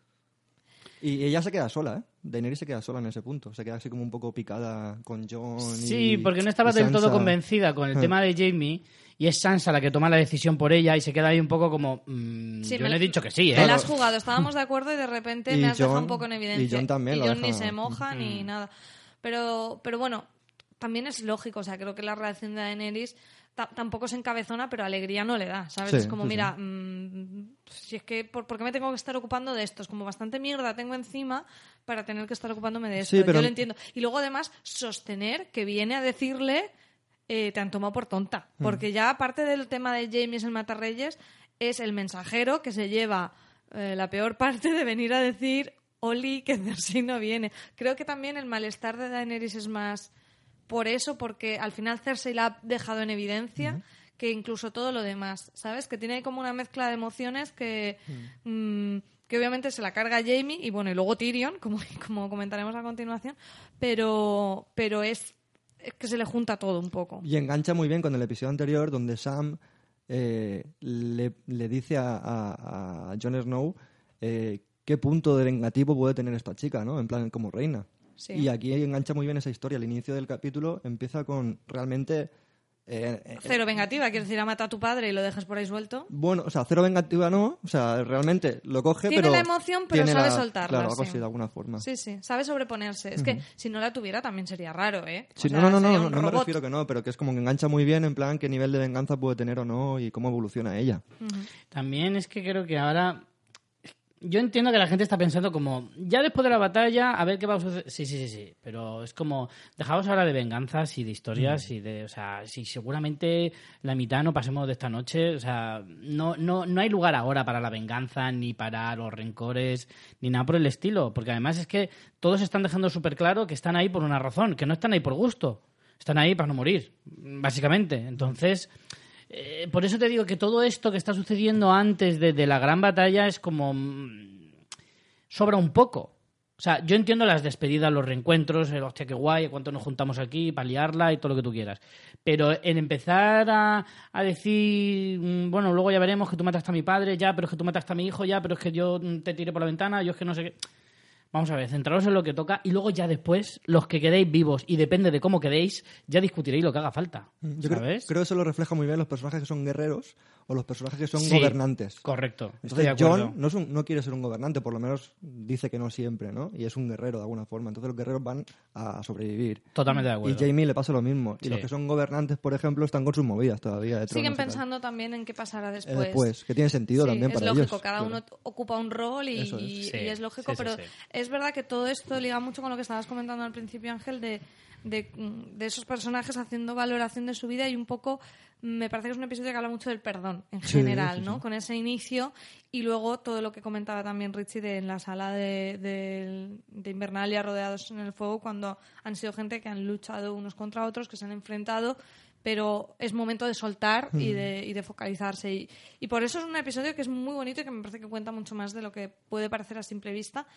Y ella se queda sola, ¿eh? Daenerys se queda sola en ese punto. Se queda así como un poco picada con Jon y Sí, porque no estaba y del todo convencida con el tema de Jamie y es Sansa la que toma la decisión por ella y se queda ahí un poco como... mm, Sí, yo me le he dicho que sí, ¿eh? Me la has jugado, estábamos de acuerdo y de repente Y me has dejado Jon- un poco en y evidencia. Jon también Y Jon ni se moja Mm. ni nada. Pero, pero bueno, también es lógico, o sea, creo que la reacción de Daenerys tampoco se encabezona, pero alegría no le da, ¿sabes? Sí, es como, sí, mira, mm, si es que, ¿por, por qué me tengo que estar ocupando de esto? Es como bastante mierda tengo encima para tener que estar ocupándome de esto. Sí, pero- Yo lo entiendo. Y luego, además, sostener que viene a decirle eh, te han tomado por tonta. Mm. Porque ya aparte del tema de James el Matarreyes, es el mensajero que se lleva eh, la peor parte de venir a decir Oli, que Cersei no viene. Creo que también el malestar de Daenerys es más por eso, porque al final Cersei la ha dejado en evidencia que incluso todo lo demás, ¿sabes? Que tiene como una mezcla de emociones que... mm, que obviamente se la carga Jamie y bueno, y luego Tyrion, como, como comentaremos a continuación, pero, pero es, es que se le junta todo un poco. Y engancha muy bien con el episodio anterior donde Sam eh, le, le dice a, a, a Jon Snow eh, qué punto de vengativo puede tener esta chica, ¿no? En plan, como reina. Sí. Y aquí engancha muy bien esa historia. El inicio del capítulo empieza con realmente... eh, eh, Cero vengativa, quiero decir, a mata a tu padre y lo dejas por ahí suelto. bueno, o sea, cero vengativa no, o sea, realmente lo coge, Tiene pero... la emoción, pero tiene sabe la- soltarla, Claro, algo sí. así, de alguna forma. Sí, sí, sabe sobreponerse. Es que si no la tuviera también sería raro, ¿eh? O Sí, sea, no, no, no, no, un no me refiero que no, pero que es como que engancha muy bien en plan qué nivel de venganza puede tener o no y cómo evoluciona ella. También es que creo que ahora. Yo entiendo que la gente está pensando como, ya después de la batalla, a ver qué va a suceder. Sí, sí, sí, sí. Pero es como, dejamos ahora de venganzas y de historias y de, o sea, si seguramente la mitad no pasemos de esta noche, o sea, no, no, no hay lugar ahora para la venganza, ni para los rencores, ni nada por el estilo. Porque además es que todos están dejando súper claro que están ahí por una razón, que no están ahí por gusto. Están ahí para no morir, básicamente. Entonces, eh, por eso te digo que todo esto que está sucediendo antes de, la gran batalla es como... mm, sobra un poco. O sea, yo entiendo las despedidas, los reencuentros, el hostia, qué guay, cuánto nos juntamos aquí para liarla y todo lo que tú quieras. Pero en empezar a, a decir, mm, bueno, luego ya veremos que tú mataste a mi padre, ya, pero es que tú mataste a mi hijo, ya, pero es que yo mm, te tiré por la ventana, yo es que no sé qué. Vamos a ver, centraros en lo que toca y luego ya después, los que quedéis vivos y depende de cómo quedéis, ya discutiréis lo que haga falta. Yo creo, ¿Sabes? creo que eso lo refleja muy bien los personajes que son guerreros o los personajes que son Sí, gobernantes. Correcto. Estoy Entonces de acuerdo. John no, es un- no quiere ser un gobernante, por lo menos dice que no siempre, ¿no? Y es un guerrero de alguna forma. Entonces los guerreros van a sobrevivir. Totalmente de acuerdo. Y Jamie le pasa lo mismo. Y los que son gobernantes, por ejemplo, están con sus movidas todavía. de Siguen tronos y tal. pensando también en qué pasará Eh, después. después, que tiene sentido Sí, también es para lógico, ellos. cada claro. uno t- ocupa un rol y, es. y- Sí, y es lógico, sí, sí, pero sí. es verdad que todo esto liga mucho con lo que estabas comentando al principio, Ángel, de, de, de esos personajes haciendo valoración de su vida y un poco me parece que es un episodio que habla mucho del perdón en Sí, general, sí, ¿no? sí. Con ese inicio y luego todo lo que comentaba también Richie de en la sala de, de, de Invernalia rodeados en el fuego cuando han sido gente que han luchado unos contra otros, que se han enfrentado, pero es momento de soltar y, de, y de focalizarse. Y, y por eso es un episodio que es muy bonito y que me parece que cuenta mucho más de lo que puede parecer a simple vista.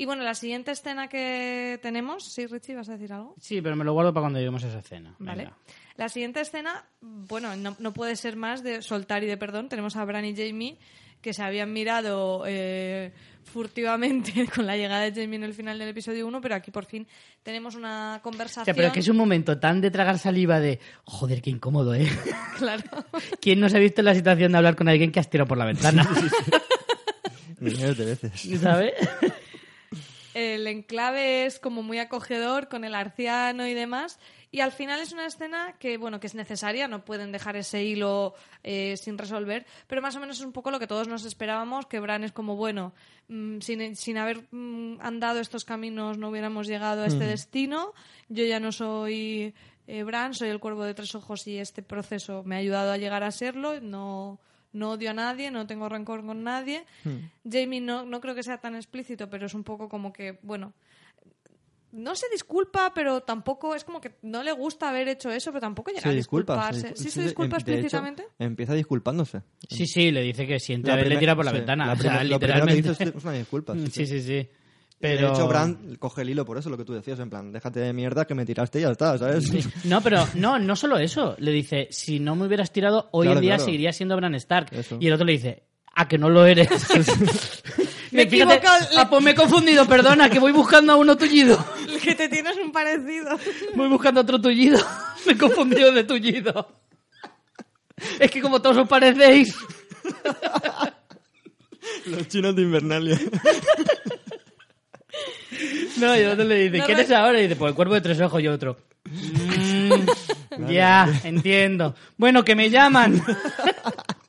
Y bueno, la siguiente escena que tenemos, sí, Richie, ¿vas a decir algo? Sí, pero me lo guardo para cuando lleguemos a esa escena. Vale. Venga. La siguiente escena, bueno, no, no puede ser más de soltar y de perdón. Tenemos a Bran y Jamie que se habían mirado eh, furtivamente con la llegada de Jamie en el final del episodio 1, pero aquí por fin tenemos una O conversación. sea, pero es que es un momento tan de tragar saliva de... Joder, qué incómodo, ¿eh? Claro. ¿Quién no se ha visto en la situación de hablar con alguien que has tirado por la ventana? Millones de veces. ¿Sabes? El enclave es como muy acogedor con el arciano y demás. Y al final es una escena que, bueno, que es necesaria, no pueden dejar ese hilo eh, sin resolver, pero más o menos es un poco lo que todos nos esperábamos, que Bran es como, bueno, mm, sin, sin haber mm, andado estos caminos no hubiéramos llegado a este destino, yo ya no soy eh, Bran, soy el cuervo de tres ojos y este proceso me ha ayudado a llegar a serlo, no, no odio a nadie, no tengo rencor con nadie. Jamie no, no creo que sea tan explícito, pero es un poco como que, bueno, no se disculpa, pero tampoco es como que no le gusta haber hecho eso, pero tampoco llega Se a disculpa. disculparse. discul- ¿Sí se disculpa de hecho, empieza disculpándose. Sí, sí, le dice que siente La haberle tirado por la sí, ventana. la o sea, primer- lo primero que literalmente. dice es una disculpa. sí, Sí, sí, sí. De Pero... hecho, Bran coge el hilo por eso, lo que tú decías, en plan, déjate de mierda que me tiraste y ya está, ¿sabes? No, pero no, no solo eso. Le dice, si no me hubieras tirado, hoy Claro, en día claro. seguiría siendo Bran Stark. Eso. Y el otro le dice, a que no lo eres. Me he Fíjate, ah, pues me he confundido, perdona, que voy buscando a uno tullido. Que te tienes un parecido. Voy buscando otro tullido. Me he confundido de tullido. Es que como todos os parecéis. Los chinos de Invernalia. No, y el otro le dice, No, ¿qué no. eres ahora? Y dice, pues el cuervo de tres ojos y otro. "Mm, ya, entiendo. Bueno, que me llaman.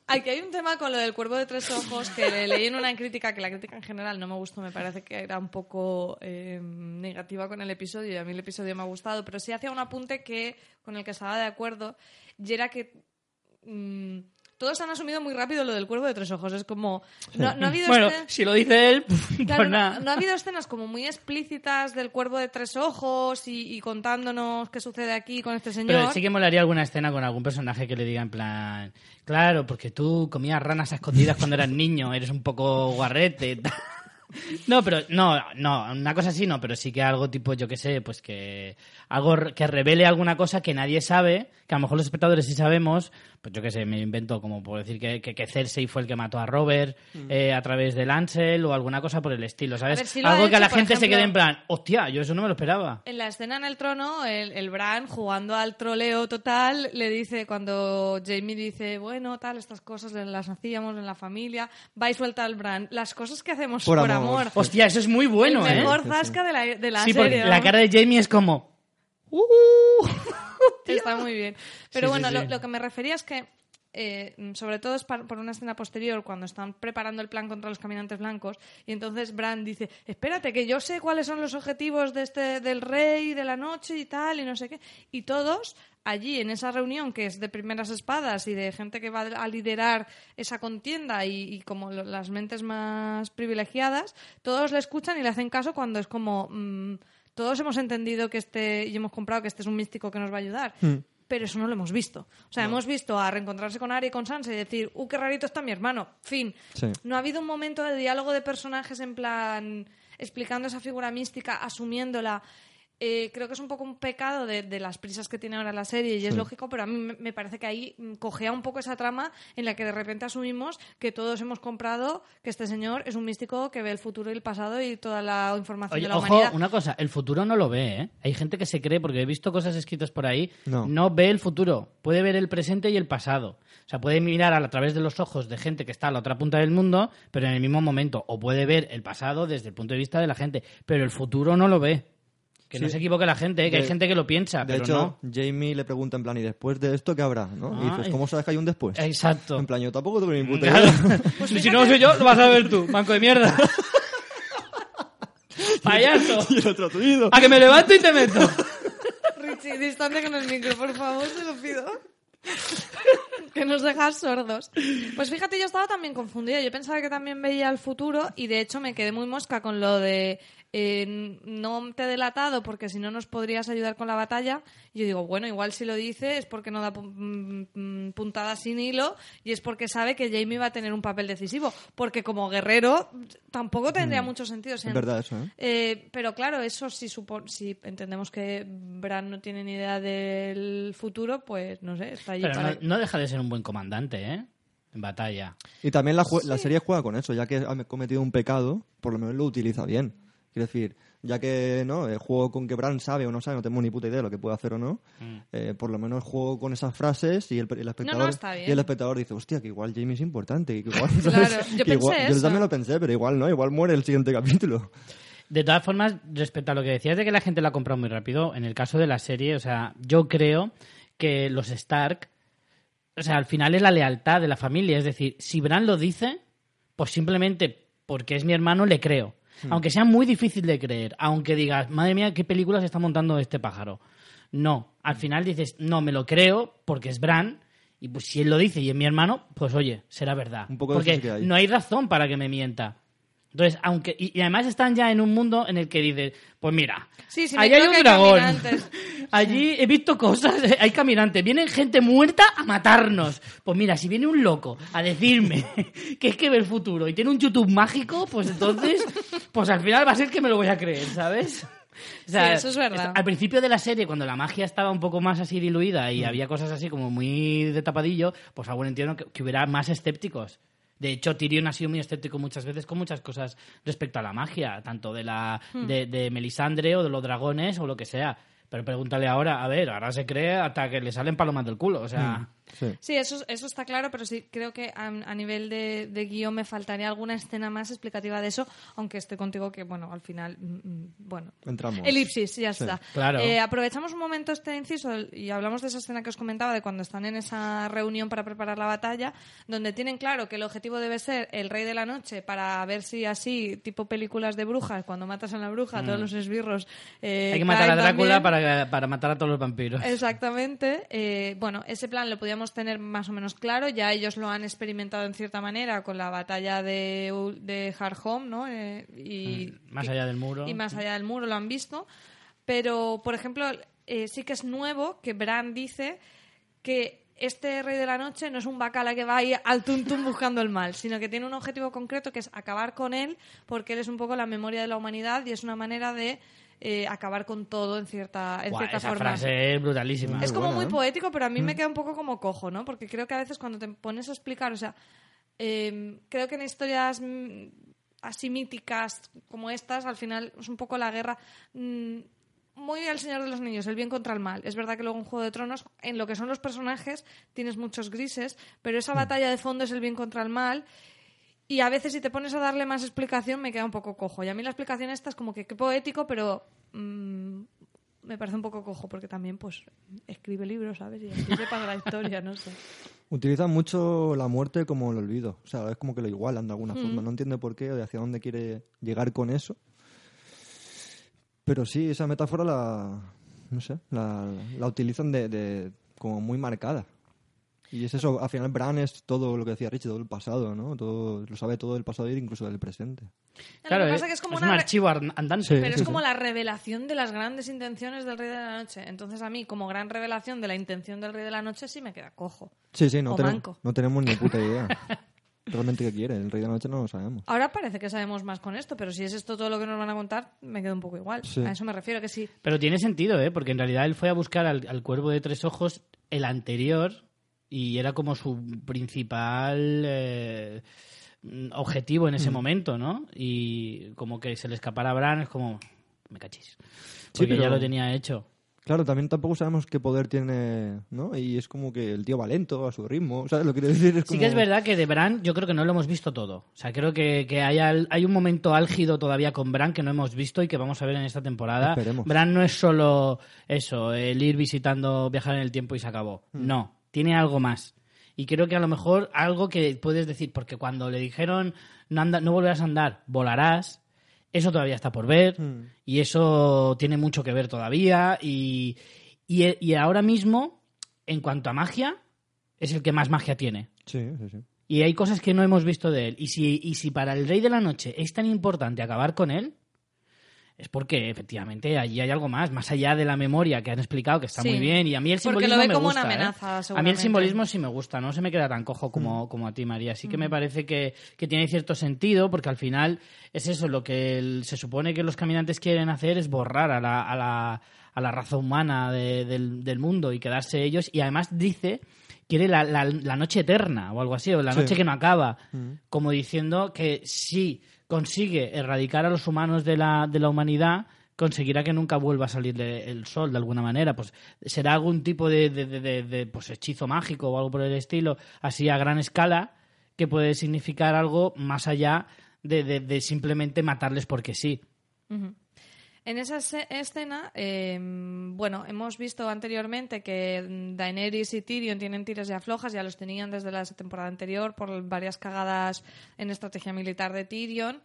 Aquí hay un tema con lo del cuervo de tres ojos que le leí en una crítica, que la crítica en general no me gustó, me parece que era un poco eh, negativa con el episodio y a mí el episodio me ha gustado, pero sí hacía un apunte que con el que estaba de acuerdo y era que mm, todos han asumido muy rápido lo del cuervo de tres ojos. Es como... No, no ha habido Bueno, este- si lo dice él, pues nada. no ha habido escenas como muy explícitas del cuervo de tres ojos y, y contándonos qué sucede aquí con este señor. Pero sí que molaría alguna escena con algún personaje que le diga en plan, claro, porque tú comías ranas a escondidas cuando eras niño, eres un poco guarrete. tal". No, pero no, no, una cosa así no, pero sí que algo tipo, yo qué sé, pues que algo que revele alguna cosa que nadie sabe, que a lo mejor los espectadores sí sabemos, pues yo qué sé, me invento como por decir que, que, que Cersei fue el que mató a Robert eh, a través de Lancel o alguna cosa por el estilo, ¿sabes? Mm. algo que a la gente se quede en plan, hostia, yo eso no me lo esperaba. En la escena en el trono, el, el Bran jugando al troleo total, le dice cuando Jamie dice, bueno, tal, estas cosas las hacíamos en la familia, va y suelta al Bran. Las cosas que hacemos por, Por amor. amor. Hostia, eso es muy bueno, el ¿eh? mejor zasca de la, de la Sí, serie. porque la cara de Jamie es como. "Uh". Está muy bien. Pero Sí, bueno, sí, lo, sí. lo que me refería es que, eh, sobre todo es par- por una escena posterior, cuando están preparando el plan contra los caminantes blancos, y entonces Bran dice, espérate, que yo sé cuáles son los objetivos de este, del rey, de la noche y tal, y no sé qué. Y todos allí, en esa reunión que es de primeras espadas y de gente que va a liderar esa contienda y, y como lo- las mentes más privilegiadas, todos le escuchan y le hacen caso cuando es como... mm, todos hemos entendido que este y hemos comprado que este es un místico que nos va a ayudar. Pero eso no lo hemos visto. O sea, hemos visto a reencontrarse con Arya y con Sansa y decir, ¡uh, qué rarito está mi hermano! Fin. Sí. No ha habido un momento de diálogo de personajes en plan explicando esa figura mística, asumiéndola. Eh, creo que es un poco un pecado de, de las prisas que tiene ahora la serie y es lógico, pero a mí me, parece que ahí cogea un poco esa trama en la que de repente asumimos que todos hemos comprado que este señor es un místico que ve el futuro y el pasado y toda la información Oye, de la ojo, humanidad. una cosa, el futuro no lo ve, ¿eh? Hay gente que se cree, porque he visto cosas escritas por ahí, No. ve el futuro, puede ver el presente y el pasado. O sea, puede mirar a, través de los ojos de gente que está a la otra punta del mundo, pero en el mismo momento, o puede ver el pasado desde el punto de vista de la gente, pero el futuro no lo ve. Que no se equivoque la gente, ¿eh? que hay gente que lo piensa, De pero hecho, no. Jamie le pregunta en plan, ¿y después de esto qué habrá? ¿no? y dices. ¿cómo sabes que hay un después? Exacto. En plan, yo tampoco tengo ni puta Claro. idea. Pues si no soy yo, lo vas a ver tú, manco de mierda. Payaso. y el otro. A que me levanto y te meto. Richie, distante con el micro, por favor, te lo pido. que nos dejas sordos. Pues fíjate, yo estaba también confundida. Yo pensaba que también veía el futuro y de hecho me quedé muy mosca con lo de eh, no te he delatado porque si no nos podrías ayudar con la batalla. Y yo digo, bueno, igual si lo dice es porque no da mm, mm, puntada sin hilo y es porque sabe que Jamie va a tener un papel decisivo. Porque como guerrero tampoco tendría mucho sentido. o sea, Es verdad eso, ¿eh? eh, pero claro, eso si, supo- si entendemos que Bran no tiene ni idea del futuro, pues no sé, está allí Pero para... no, no deja de ser un buen comandante, ¿eh? En batalla. Y también la, jue- la serie juega con eso, ya que ha cometido un pecado, por lo menos lo utiliza bien. Quiero decir, ya que no el juego con que Bran sabe o no sabe, no tengo ni puta idea de lo que puede hacer o no, Mm. eh, por lo menos juego con esas frases y el, el espectador no, y el espectador dice, hostia, que igual Jamie es importante, que igual, Claro, yo Que igual- pensé yo eso. también lo pensé, pero igual no, igual muere el siguiente capítulo. De todas formas, respecto a lo que decías de que la gente la ha comprado muy rápido, en el caso de la serie, o sea, yo creo que los Stark, o sea, al final es la lealtad de la familia. Es decir, si Bran lo dice, pues simplemente porque es mi hermano le creo. Aunque sea muy difícil de creer, aunque digas, madre mía, qué película se está montando este pájaro. No, al final dices, no, me lo creo porque es Bran. Y pues si él lo dice y es mi hermano, pues oye, será verdad. Un poco de porque hay. no hay razón para que me mienta. Entonces, aunque. Y, y además están ya en un mundo en el que dices, pues mira, Sí, sí, me allí hay un hay dragón. Allí he visto cosas, hay caminantes, vienen gente muerta a matarnos. Pues mira, si viene un loco a decirme que es que ve el futuro y tiene un YouTube mágico, pues entonces, pues al final va a ser que me lo voy a creer, ¿sabes? O Sí, eso es verdad. Al principio de la serie, cuando la magia estaba un poco más así diluida Mm. y había cosas así como muy de tapadillo, pues aún entiendo que, que hubiera más escépticos. De hecho, Tyrion ha sido muy escéptico muchas veces con muchas cosas respecto a la magia, tanto de la Hmm. de, de Melisandre o de los dragones o lo que sea. Pero pregúntale ahora, a ver, ahora se cree hasta que le salen palomas del culo. O sea, Sí. Sí, eso, eso está claro, pero sí creo que a, a nivel de, de guion me faltaría alguna escena más explicativa de eso, aunque estoy contigo que, bueno, al final, mm, mm, bueno. Entramos. Elipsis, ya Sí, está. claro. Eh, aprovechamos un momento este inciso y hablamos de esa escena que os comentaba de cuando están en esa reunión para preparar la batalla, donde tienen claro que el objetivo debe ser el rey de la noche para ver si así, tipo películas de brujas, cuando matas a la bruja, todos los esbirros. eh, hay que matar a Drácula para, para matar a todos los vampiros. Exactamente. Eh, bueno, ese plan lo podíamos tener más o menos claro. Ya ellos lo han experimentado en cierta manera con la batalla de, de Hard Home, ¿no? Eh, y, Mm, Más allá del muro. y más allá del muro lo han visto. Pero, por ejemplo, eh, sí que es nuevo que Bran dice que este Rey de la Noche no es un bacala que va ahí al tuntum buscando el mal, sino que tiene un objetivo concreto que es acabar con él, porque él es un poco la memoria de la humanidad y es una manera de eh, acabar con todo en cierta, en Buah, cierta esa forma. frase es brutalísima. Muy Es como buena, muy poético, pero a mí me queda un poco como cojo, ¿no? Porque creo que a veces cuando te pones a explicar, o sea, eh, creo que en historias mm, así míticas como estas, al final es un poco la guerra. mm, muy al Señor de los Niños, el bien contra el mal. Es verdad que luego en Juego de Tronos, en lo que son los personajes, tienes muchos grises, pero esa batalla de fondo es el bien contra el mal. Y a veces si te pones a darle más explicación me queda un poco cojo. Y a mí la explicación esta es como que qué poético, pero mm, me parece un poco cojo porque también pues escribe libros, ¿sabes? Y así se pasa la historia, no sé. Utilizan mucho la muerte como el olvido. O sea, es como que lo igualan de alguna Mm. forma. No entiendo por qué o de hacia dónde quiere llegar con eso. Pero sí, esa metáfora la. No sé, la, la utilizan de, de- como muy marcada. Y es eso, al final Bran es todo lo que decía Richie, todo el pasado, ¿no? Todo, lo sabe todo del pasado e incluso del presente. Claro, lo que pasa es, es que es como es una un archivo ar- andante. Sí. Pero es como la revelación de las grandes intenciones del Rey de la Noche. Entonces a mí, como gran revelación de la intención del Rey de la Noche, sí me queda cojo. Sí, sí, no, O tenemos, manco. no tenemos ni puta idea. Realmente qué quiere, el Rey de la Noche no lo sabemos. Ahora parece que sabemos más con esto, pero si es esto todo lo que nos van a contar, me quedo un poco igual. Sí. A eso me refiero, que sí. Pero tiene sentido, ¿eh? Porque en realidad él fue a buscar al, al cuervo de tres ojos el anterior y era como su principal eh, mm, objetivo en ese momento, ¿no? Y como que se le escapara a Bran es como, me cachis. Sí, Porque ya pero- lo tenía hecho. Claro, también tampoco sabemos qué poder tiene, ¿no? Y es como que el tío va lento, a su ritmo, ¿sabes lo que quiero decir? Es Sí que es como- verdad que de Bran yo creo que no lo hemos visto todo. O sea, creo que, que hay, al- hay un momento álgido todavía con Bran que no hemos visto y que vamos a ver en esta temporada. Esperemos. Bran no es solo eso, el ir visitando, viajar en el tiempo y se acabó. Hmm. No, tiene algo más. Y creo que a lo mejor algo que puedes decir, porque cuando le dijeron no, anda, no volverás a andar, volarás, eso todavía está por ver Hmm. y eso tiene mucho que ver todavía. Y, y, y ahora mismo, en cuanto a magia, es el que más magia tiene. Sí, sí, sí. Y hay cosas que no hemos visto de él. Y si, y si para el Rey de la Noche es tan importante acabar con él, es porque efectivamente allí hay algo más, más allá de la memoria que han explicado, que está Sí. muy bien. Y a mí el Porque simbolismo lo ve me como gusta, una ¿eh? amenaza, A mí el simbolismo sí me gusta, no se me queda tan cojo como, como a ti, María. Sí que me parece que, que tiene cierto sentido, porque al final es eso, lo que el- se supone que los caminantes quieren hacer es borrar a la, a la, a la raza humana de- del, del mundo y quedarse ellos. Y además dice, quiere la, la- la noche eterna o algo así, o la Sí. noche que no acaba, como diciendo que si consigue erradicar a los humanos de la, de la humanidad, conseguirá que nunca vuelva a salir el sol de alguna manera. Pues será algún tipo de, de- de- pues, hechizo mágico o algo por el estilo, así a gran escala, que puede significar algo más allá de, simplemente matarles porque sí. En esa escena, eh, bueno, hemos visto anteriormente que Daenerys y Tyrion tienen tiras ya flojas, ya los tenían desde la temporada anterior por varias cagadas en estrategia militar de Tyrion.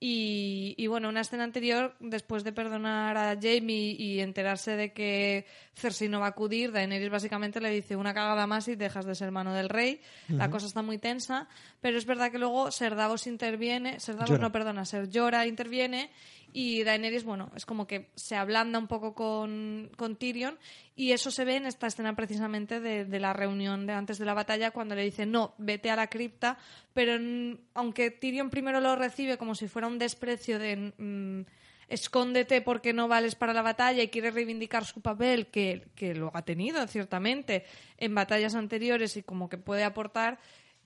Y, y, bueno, una escena anterior, después de perdonar a Jamie y enterarse de que Cersei no va a acudir, Daenerys básicamente le dice una cagada más y dejas de ser mano del rey. La cosa está muy tensa, pero es verdad que luego Ser Davos interviene, Ser Davos no, perdona, Ser Jorah interviene y Daenerys, bueno, es como que se ablanda un poco con, con Tyrion y eso se ve en esta escena precisamente de, de la reunión de antes de la batalla cuando le dice no, vete a la cripta, pero aunque Tyrion primero lo recibe como si fuera un desprecio de mm, escóndete porque no vales para la batalla y quiere reivindicar su papel, que, que lo ha tenido ciertamente en batallas anteriores y como que puede aportar,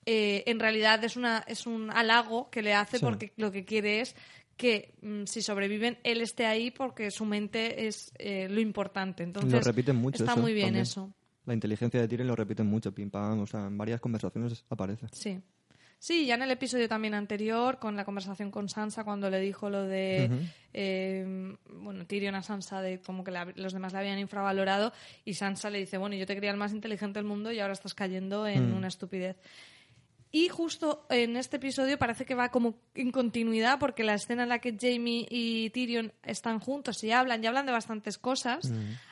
eh, en realidad es, una, es un halago que le hace Sí. porque lo que quiere es que mm, si sobreviven él esté ahí porque su mente es eh, lo importante. Entonces, lo repiten mucho está eso muy bien también. eso. La inteligencia de Tyrion lo repiten mucho, pim pam, o sea, en varias conversaciones aparece. Sí. Sí, ya en el episodio también anterior, con la conversación con Sansa, cuando le dijo lo de, eh, bueno, Tyrion a Sansa, de como que la- los demás la habían infravalorado, y Sansa le dice, bueno, yo te creía el más inteligente del mundo y ahora estás cayendo en Mm. una estupidez. Y justo en este episodio parece que va como en continuidad, porque la escena en la que Jamie y Tyrion están juntos y hablan, y hablan de bastantes cosas.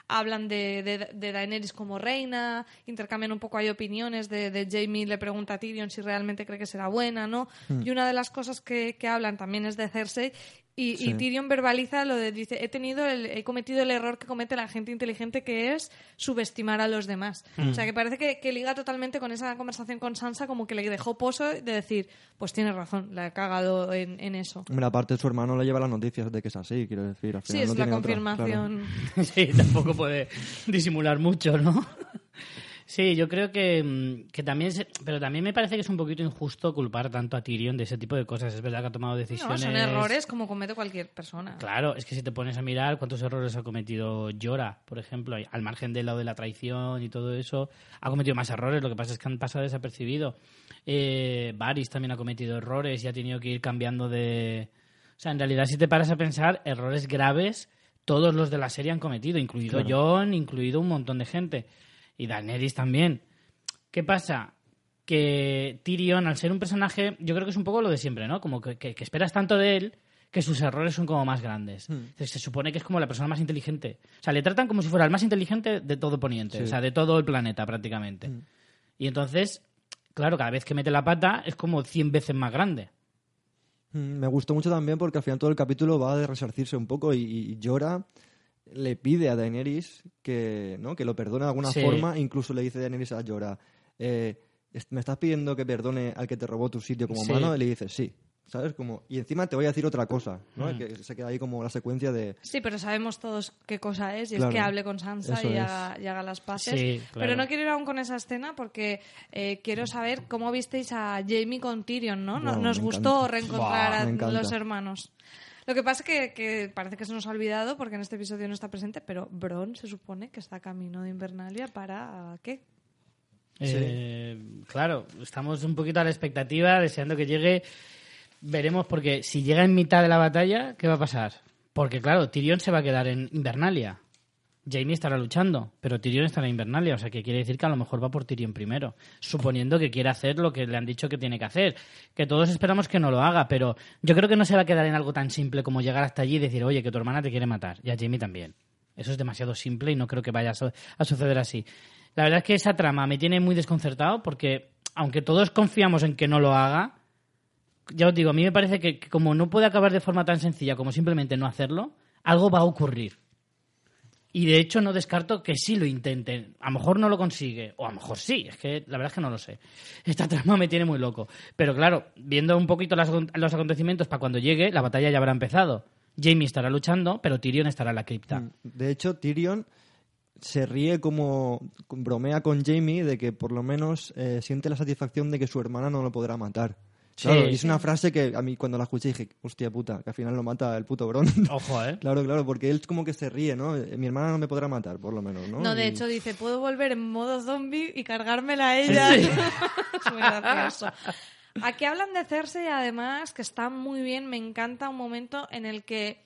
Hablan de, de, de Daenerys como reina, intercambian un poco, hay opiniones de, de Jamie, le pregunta a Tyrion si realmente cree que será buena, ¿no? Y una de las cosas que, que hablan también es de Cersei. Y, y Sí. Tyrion verbaliza lo de, dice, he tenido el- he cometido el error que comete la gente inteligente que es subestimar a los demás. O sea, que parece que, que liga totalmente con esa conversación con Sansa, como que le dejó pozo de decir, pues tienes razón, la he cagado en, en eso. Hombre, aparte su hermano le lleva las noticias de que es así, quiero decir. Al Sí, final es no la tiene otra, confirmación. Sí, tampoco puede disimular mucho, ¿no? Sí, yo creo que, mm, que también... se- pero también me parece que es un poquito injusto culpar tanto a Tyrion de ese tipo de cosas. Es verdad que ha tomado No, decisiones... son errores como comete cualquier persona. Claro, es que si te pones a mirar cuántos errores ha cometido Llora, por ejemplo, al margen de lo de la traición y todo eso, ha cometido más errores, lo que pasa es que han pasado desapercibido. Eh, Varys también ha cometido errores y ha tenido que ir cambiando de... O sea, en realidad si te paras a pensar, errores graves todos los de la serie han cometido, incluido Claro. John, incluido un montón de gente. Y Daenerys también. ¿Qué pasa? Que Tyrion, al ser un personaje, yo creo que es un poco lo de siempre, ¿no? Como que, que- que esperas tanto de él que sus errores son como más grandes. Entonces, se supone que es como la persona más inteligente. O sea, le tratan como si fuera el más inteligente de todo Poniente, Sí. o sea, de todo el planeta prácticamente. Y entonces, claro, cada vez que mete la pata es como 100 veces más grande. Mm, Me gustó mucho también porque al final todo el capítulo va de resarcirse un poco y, y llora, le pide a Daenerys que, ¿no? que lo perdone de alguna Sí. forma, incluso le dice Daenerys a Llora, eh, ¿me estás pidiendo que perdone al que te robó tu sitio como Sí. humano? Y le dice, sí. ¿Sabes? Como, y encima te voy a decir otra cosa, ¿no? Mm. Que se queda ahí como la secuencia de... Sí, pero sabemos todos qué cosa es y Claro, es que hable con Sansa y haga, y haga las paces. Sí, claro. Pero no quiero ir aún con esa escena porque eh, quiero saber cómo visteis a Jamie con Tyrion, ¿no? Wow, ¿Nos gustó encanta. reencontrar a los hermanos? Lo que pasa es que, que parece que se nos ha olvidado porque en este episodio no está presente, pero Bron se supone que está camino de Invernalia para... ¿qué? Eh, claro, estamos un poquito a la expectativa, deseando que llegue. Veremos, porque si llega en mitad de la batalla, ¿qué va a pasar? Porque, claro, Tyrion se va a quedar en Invernalia. Jamie estará luchando, pero Tyrion estará en Invernalia, o sea que quiere decir que a lo mejor va por Tyrion primero, suponiendo que quiere hacer lo que le han dicho que tiene que hacer. Que todos esperamos que no lo haga, pero yo creo que no se va a quedar en algo tan simple como llegar hasta allí y decir, oye, que tu hermana te quiere matar, y a Jamie también. Eso es demasiado simple y no creo que vaya a, su- a suceder así. La verdad es que esa trama me tiene muy desconcertado porque, aunque todos confiamos en que no lo haga, ya os digo, a mí me parece que como no puede acabar de forma tan sencilla como simplemente no hacerlo, algo va a ocurrir. Y de hecho no descarto que sí lo intenten. A lo mejor no lo consigue, o a lo mejor sí, es que la verdad es que no lo sé. Esta trama me tiene muy loco. Pero claro, viendo un poquito los acontecimientos para cuando llegue, la batalla ya habrá empezado. Jamie estará luchando, pero Tyrion estará en la cripta. De hecho, Tyrion se ríe como bromea con Jamie de que por lo menos eh, siente la satisfacción de que su hermana no lo podrá matar. Sí. Claro, y es una frase que a mí cuando la escuché dije, hostia puta, que al final lo mata el puto Bron. Ojo, ¿eh? claro, claro, porque él como que se ríe, ¿no? Eh, Mi hermana no me podrá matar, por lo menos, ¿no? No, de Y- hecho dice, puedo volver en modo zombie y cargármela a ella. es muy gracioso. Aquí hablan de Cersei, además, que está muy bien. Me encanta un momento en el que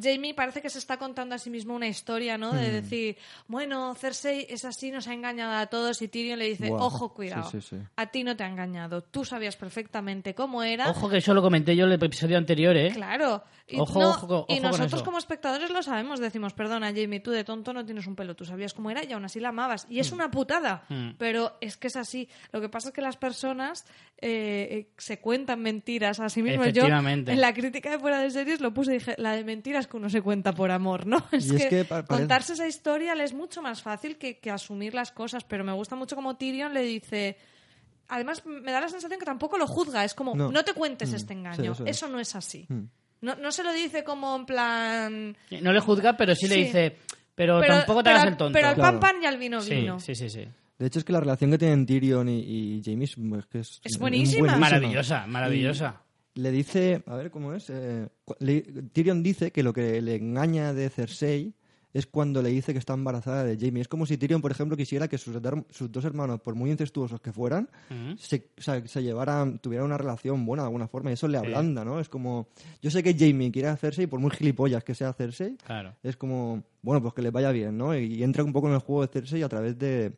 Jamie parece que se está contando a sí mismo una historia, ¿no? Hmm. De decir, bueno, Cersei es así, nos ha engañado a todos. Y Tyrion le dice, ojo, cuidado. sí, sí, sí. A ti no te ha engañado. Tú sabías perfectamente cómo era. Ojo que eso lo comenté yo en el episodio anterior, ¿eh? Claro. Y, Ojo, no, ojo, ojo y con nosotros eso. como espectadores lo sabemos, decimos, perdona Jamie, tú de tonto no tienes un pelo, tú sabías cómo era y aún así la amabas. Y es una putada, Mm. pero es que es así. Lo que pasa es que las personas eh, se cuentan mentiras a sí mismos. Yo en la crítica de fuera de series lo puse y dije, la de mentiras que uno se cuenta por amor, ¿no? Es Y es que, contarse esa historia le es mucho más fácil que, que asumir las cosas, pero me gusta mucho como Tyrion le dice... Además, me da la sensación que tampoco lo juzga. Es como, no, No. te cuentes Mm, este engaño. eso eso, es. no es así. Mm. No, no se lo dice como en plan... No le juzga, pero sí, le Sí. dice, pero, tampoco te pero hagas al- el tonto. Pero al Claro. pan pan y al vino sí, vino. sí, sí, sí. De hecho, es que la relación que tienen Tyrion y, y Jamie es, es que es, Es buenísima. Maravillosa, maravillosa. Le dice, a ver cómo es. eh, cu- le- Tyrion dice que lo que le engaña de Cersei es cuando le dice que está embarazada de Jamie. Es como si Tyrion, por ejemplo, quisiera que sus, dos hermanos, por muy incestuosos que fueran, se, o sea, se llevaran, tuvieran una relación buena de alguna forma. Y eso le ablanda, ¿no? Es como, yo sé que Jamie quiere a Cersei, por muy gilipollas que sea Cersei, Claro. es como, bueno, pues que le vaya bien, ¿no? Y, entra un poco en el juego de Cersei a través de,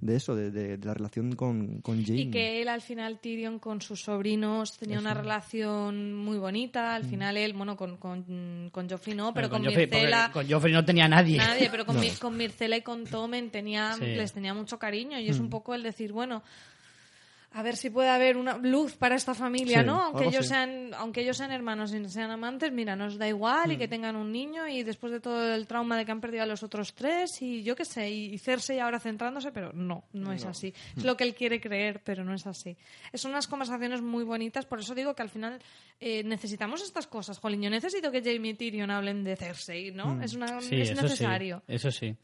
de eso, de, de- de la relación con, con Jamie. Y que él al final, Tyrion, con sus sobrinos tenía una relación muy bonita. Mm. Al final él, bueno, con, con, con Joffrey no, pero, con, Joffrey, Mircela... con Joffrey no tenía nadie. Nadie, pero con, Mir- con Mircela y con Tommen tenía, Sí. les tenía mucho cariño y es un poco el decir, bueno, a ver si puede haber una luz para esta familia, Sí, ¿no? Aunque ellos sean, aunque ellos sean hermanos y sean amantes, mira, nos da igual y que tengan un niño y después de todo el trauma de que han perdido a los otros tres y yo qué sé, y Cersei ahora centrándose, pero no, no es así. Es lo que él quiere creer, pero no es así. Son unas conversaciones muy bonitas, por eso digo que al final eh, necesitamos estas cosas. Jolín, yo necesito que Jamie y Tyrion hablen de Cersei, ¿no? Es, una, Sí, es eso necesario. Eso sí.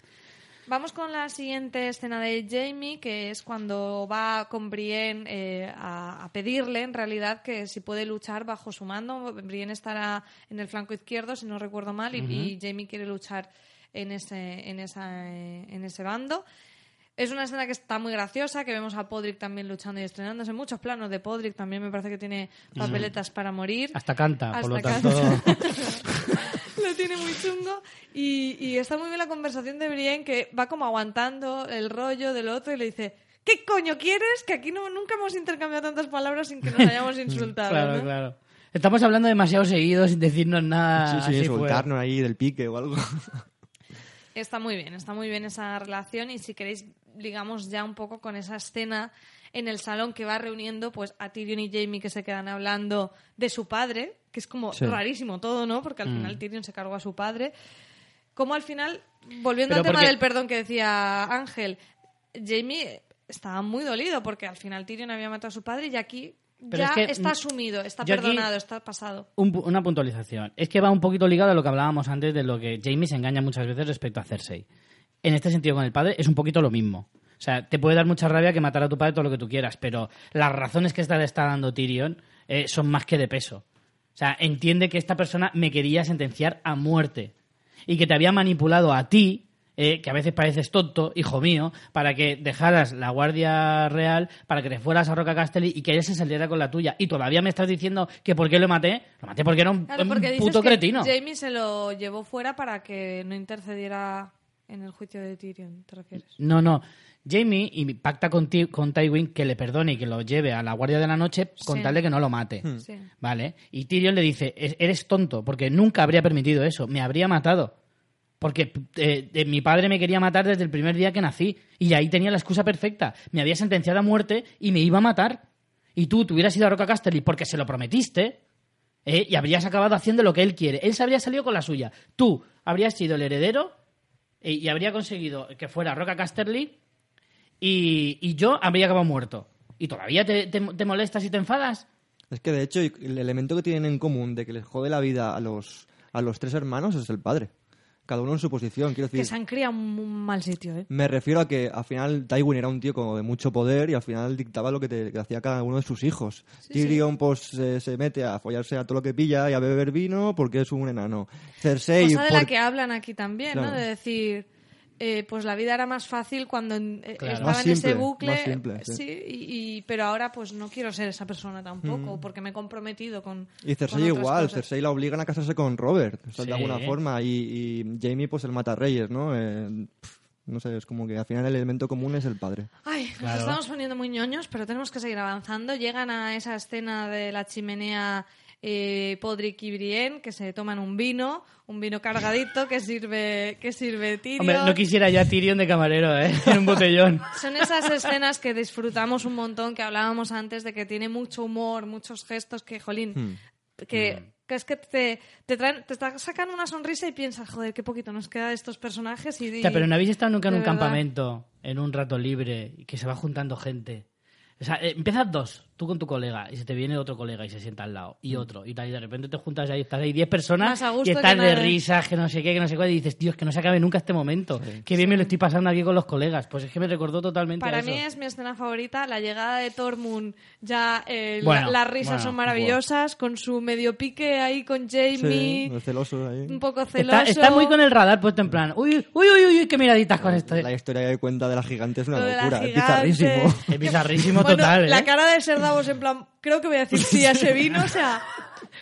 Vamos con la siguiente escena de Jamie, que es cuando va con Brienne eh, a, a pedirle, en realidad, que si puede luchar bajo su mando. Brienne estará en el flanco izquierdo, si no recuerdo mal, y, y Jamie quiere luchar en ese, en, esa, eh, en ese bando. Es una escena que está muy graciosa, que vemos a Podrick también luchando y estrenándose. Muchos planos de Podrick también me parece que tiene papeletas para morir. Hasta canta, por lo tanto. lo tiene muy chungo y, y está muy bien la conversación de Brienne que va como aguantando el rollo del otro y le dice ¿qué coño quieres? que aquí no, nunca hemos intercambiado tantas palabras sin que nos hayamos insultado claro, ¿no? claro. Estamos hablando demasiado seguido sin decirnos nada. Sí, sí, así fuera. soltarnos ahí del pique o algo. Está muy bien, está muy bien esa relación y si queréis, digamos ya un poco con esa escena en el salón que va reuniendo pues a Tyrion y Jamie que se quedan hablando de su padre, que es como Sí. rarísimo todo, ¿no? Porque al final Tyrion se cargó a su padre. Como al final, volviendo Pero al tema porque- del perdón que decía Ángel, Jamie estaba muy dolido porque al final Tyrion había matado a su padre y aquí Pero ya es que, está mm, asumido, está perdonado, está pasado. Un una puntualización. Es que va un poquito ligado a lo que hablábamos antes de lo que Jamie se engaña muchas veces respecto a Cersei. En este sentido con el padre es un poquito lo mismo. O sea, te puede dar mucha rabia que matar a tu padre todo lo que tú quieras, pero las razones que esta le está dando Tyrion eh, son más que de peso. O sea, entiende que esta persona me quería sentenciar a muerte y que te había manipulado a ti, eh, que a veces pareces tonto, hijo mío, para que dejaras la Guardia Real, para que te fueras a Roca Castelli y que él se saliera con la tuya. Y todavía me estás diciendo que por qué lo maté. Lo maté porque era un, Claro, un porque dices puto que cretino. Jamie se lo llevó fuera para que no intercediera en el juicio de Tyrion, ¿te refieres? No, no. Jamie y pacta con, Ti- con Tywin que le perdone y que lo lleve a la Guardia de la Noche con Sí. tal de que no lo mate. Sí. ¿Vale? Y Tyrion le dice, "Es- eres tonto, porque nunca habría permitido eso, me habría matado. Porque eh, eh, mi padre me quería matar desde el primer día que nací. Y ahí tenía la excusa perfecta. Me había sentenciado a muerte y me iba a matar. Y tú te hubieras ido a Roca Casterly porque se lo prometiste. ¿eh? Y habrías acabado haciendo lo que él quiere. Él se habría salido con la suya. Tú habrías sido el heredero y habría conseguido que fuera Roca Casterly y, y yo habría acabado muerto. ¿Y todavía te, te- te molestas y te enfadas? Es que de hecho el elemento que tienen en común de que les jode la vida a los, a los tres hermanos es el padre. Cada uno en su posición. Quiero Que decir, se han criado en un mal sitio, ¿eh? me refiero a que al final Tywin era un tío como de mucho poder y al final dictaba lo que, te, que hacía cada uno de sus hijos. Tyrion pues se, se mete a follarse a todo lo que pilla y a beber vino porque es un enano. Cersei... Cosa de la que hablan aquí también, ¿no? De decir, eh, pues la vida era más fácil cuando eh, Claro. estaba Más en simple, ese bucle. más simple, sí. y, y- pero ahora pues no quiero ser esa persona tampoco, porque me he comprometido con. Y Cersei con igual, cosas. Cersei la obligan a casarse con Robert, o sea, Sí. de alguna forma, y, y Jamie pues el mata reyes, ¿no? Eh, pf, no sé, es como que al final el elemento común es el padre. Ay, nos Claro. estamos poniendo muy ñoños, pero tenemos que seguir avanzando. Llegan a esa escena de la chimenea eh, Podrick y Brienne, que se toman un vino, un vino cargadito que sirve, que sirve Tyrion. Hombre, no quisiera ya Tyrion de camarero, ¿eh? En un botellón. Son esas escenas que disfrutamos un montón, que hablábamos antes de que tiene mucho humor, muchos gestos que, jolín, Hmm. que, que es que te, te, traen, te está- sacan una sonrisa y piensas, joder, qué poquito nos queda de estos personajes. Y, O sea, pero no habéis estado nunca en un verdad. campamento, en un rato libre, y que se va juntando gente. O sea, eh, empiezas dos, tú con tu colega, y se te viene otro colega y se sienta al lado, y otro, y tal, y de repente te juntas ahí, estás ahí 10 personas, y estás de risas, que no sé qué, que no sé cuál, y dices, Dios, que no se acabe nunca este momento. Qué bien me lo estoy pasando aquí con los colegas. Pues es que me recordó totalmente a Para eso. mí es mi escena favorita, la llegada de Tormund, ya eh, la- las risas bueno, son maravillosas, con su medio pique ahí con Sí, Jamie, celosos ahí. un poco celoso. Está, está muy con el radar puesto en plan, uy, uy, uy, uy, qué miraditas con esto. La historia que cuenta de la gigante es una locura, es bizarrísimo. Es bizarrísimo Bueno, total, ¿eh? La cara de Ser En plan, creo que voy a decir sí a ese vino, o sea,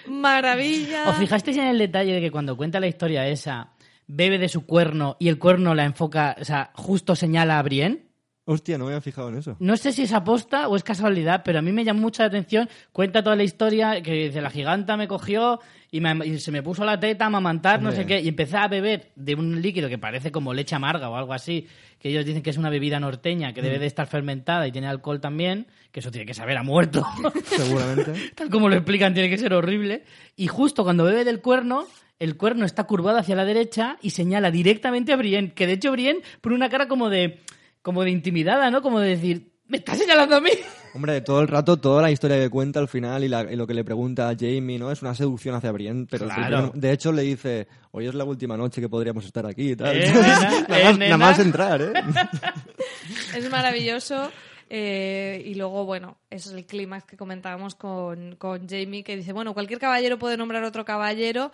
maravilla. ¿Os fijasteis en el detalle de que cuando cuenta la historia esa, bebe de su cuerno y el cuerno la enfoca, o sea, justo señala a Brienne? Hostia, no me había fijado en eso. No sé si es aposta o es casualidad, pero a mí me llamó mucha atención. Cuenta toda la historia que dice, la giganta me cogió y, me- y se me puso la teta a amamantar, no sé qué, y empecé a beber de un líquido que parece como leche amarga o algo así, que ellos dicen que es una bebida norteña, que Mm. debe de estar fermentada y tiene alcohol también, que eso tiene que saber a muerto. Seguramente. Tal como lo explican, tiene que ser horrible. Y justo cuando bebe del cuerno, el cuerno está curvado hacia la derecha y señala directamente a Brienne. Que de hecho Brienne pone una cara como de, como de intimidada, ¿no? Como de decir, ¿me estás señalando a mí? Hombre, todo el rato, toda la historia que cuenta al final y, la- y lo que le pregunta a Jamie, ¿no? Es una seducción hacia Brienne, pero Claro. siempre- de hecho le dice, hoy es la última noche que podríamos estar aquí y tal. Eh, nena, nada, eh, más, nada más entrar, ¿eh? Es maravilloso. eh, y luego, bueno, es el clímax que comentábamos con, con Jamie, que dice, bueno, cualquier caballero puede nombrar otro caballero.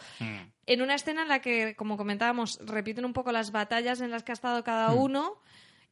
En una escena en la que, como comentábamos, repiten un poco las batallas en las que ha estado cada uno.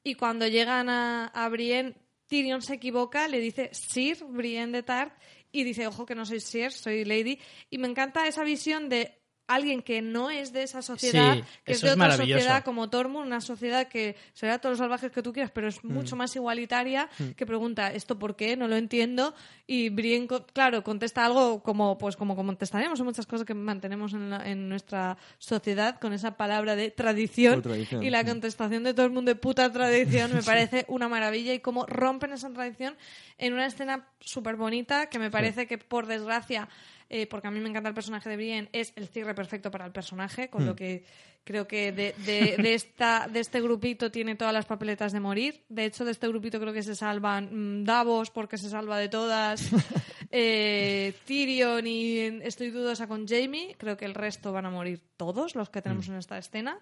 Y cuando llegan a, a Brienne, Tyrion se equivoca, le dice Sir Brienne de Tart y dice, ojo que no soy Sir, soy Lady. Y me encanta esa visión de alguien que no es de esa sociedad, Sí, que es de otra sociedad como Tormund, una sociedad que será todos los salvajes que tú quieras, pero es mucho más igualitaria, que pregunta, ¿esto por qué? No lo entiendo. Y Brienne, claro, contesta algo como pues como contestaremos muchas cosas que mantenemos en, la- en nuestra sociedad con esa palabra de tradición. Y la sí. contestación de todo el mundo de puta tradición me parece una maravilla y cómo rompen esa tradición en una escena súper bonita que me parece que por desgracia eh, porque a mí me encanta el personaje de Brienne, es el cierre perfecto para el personaje, con lo que creo que de, de- de esta, de este grupito tiene todas las papeletas de morir. De hecho, de este grupito creo que se salvan mm, Davos porque se salva de todas, eh, Tyrion y estoy dudosa con Jamie. Creo que el resto van a morir todos los que tenemos en esta escena.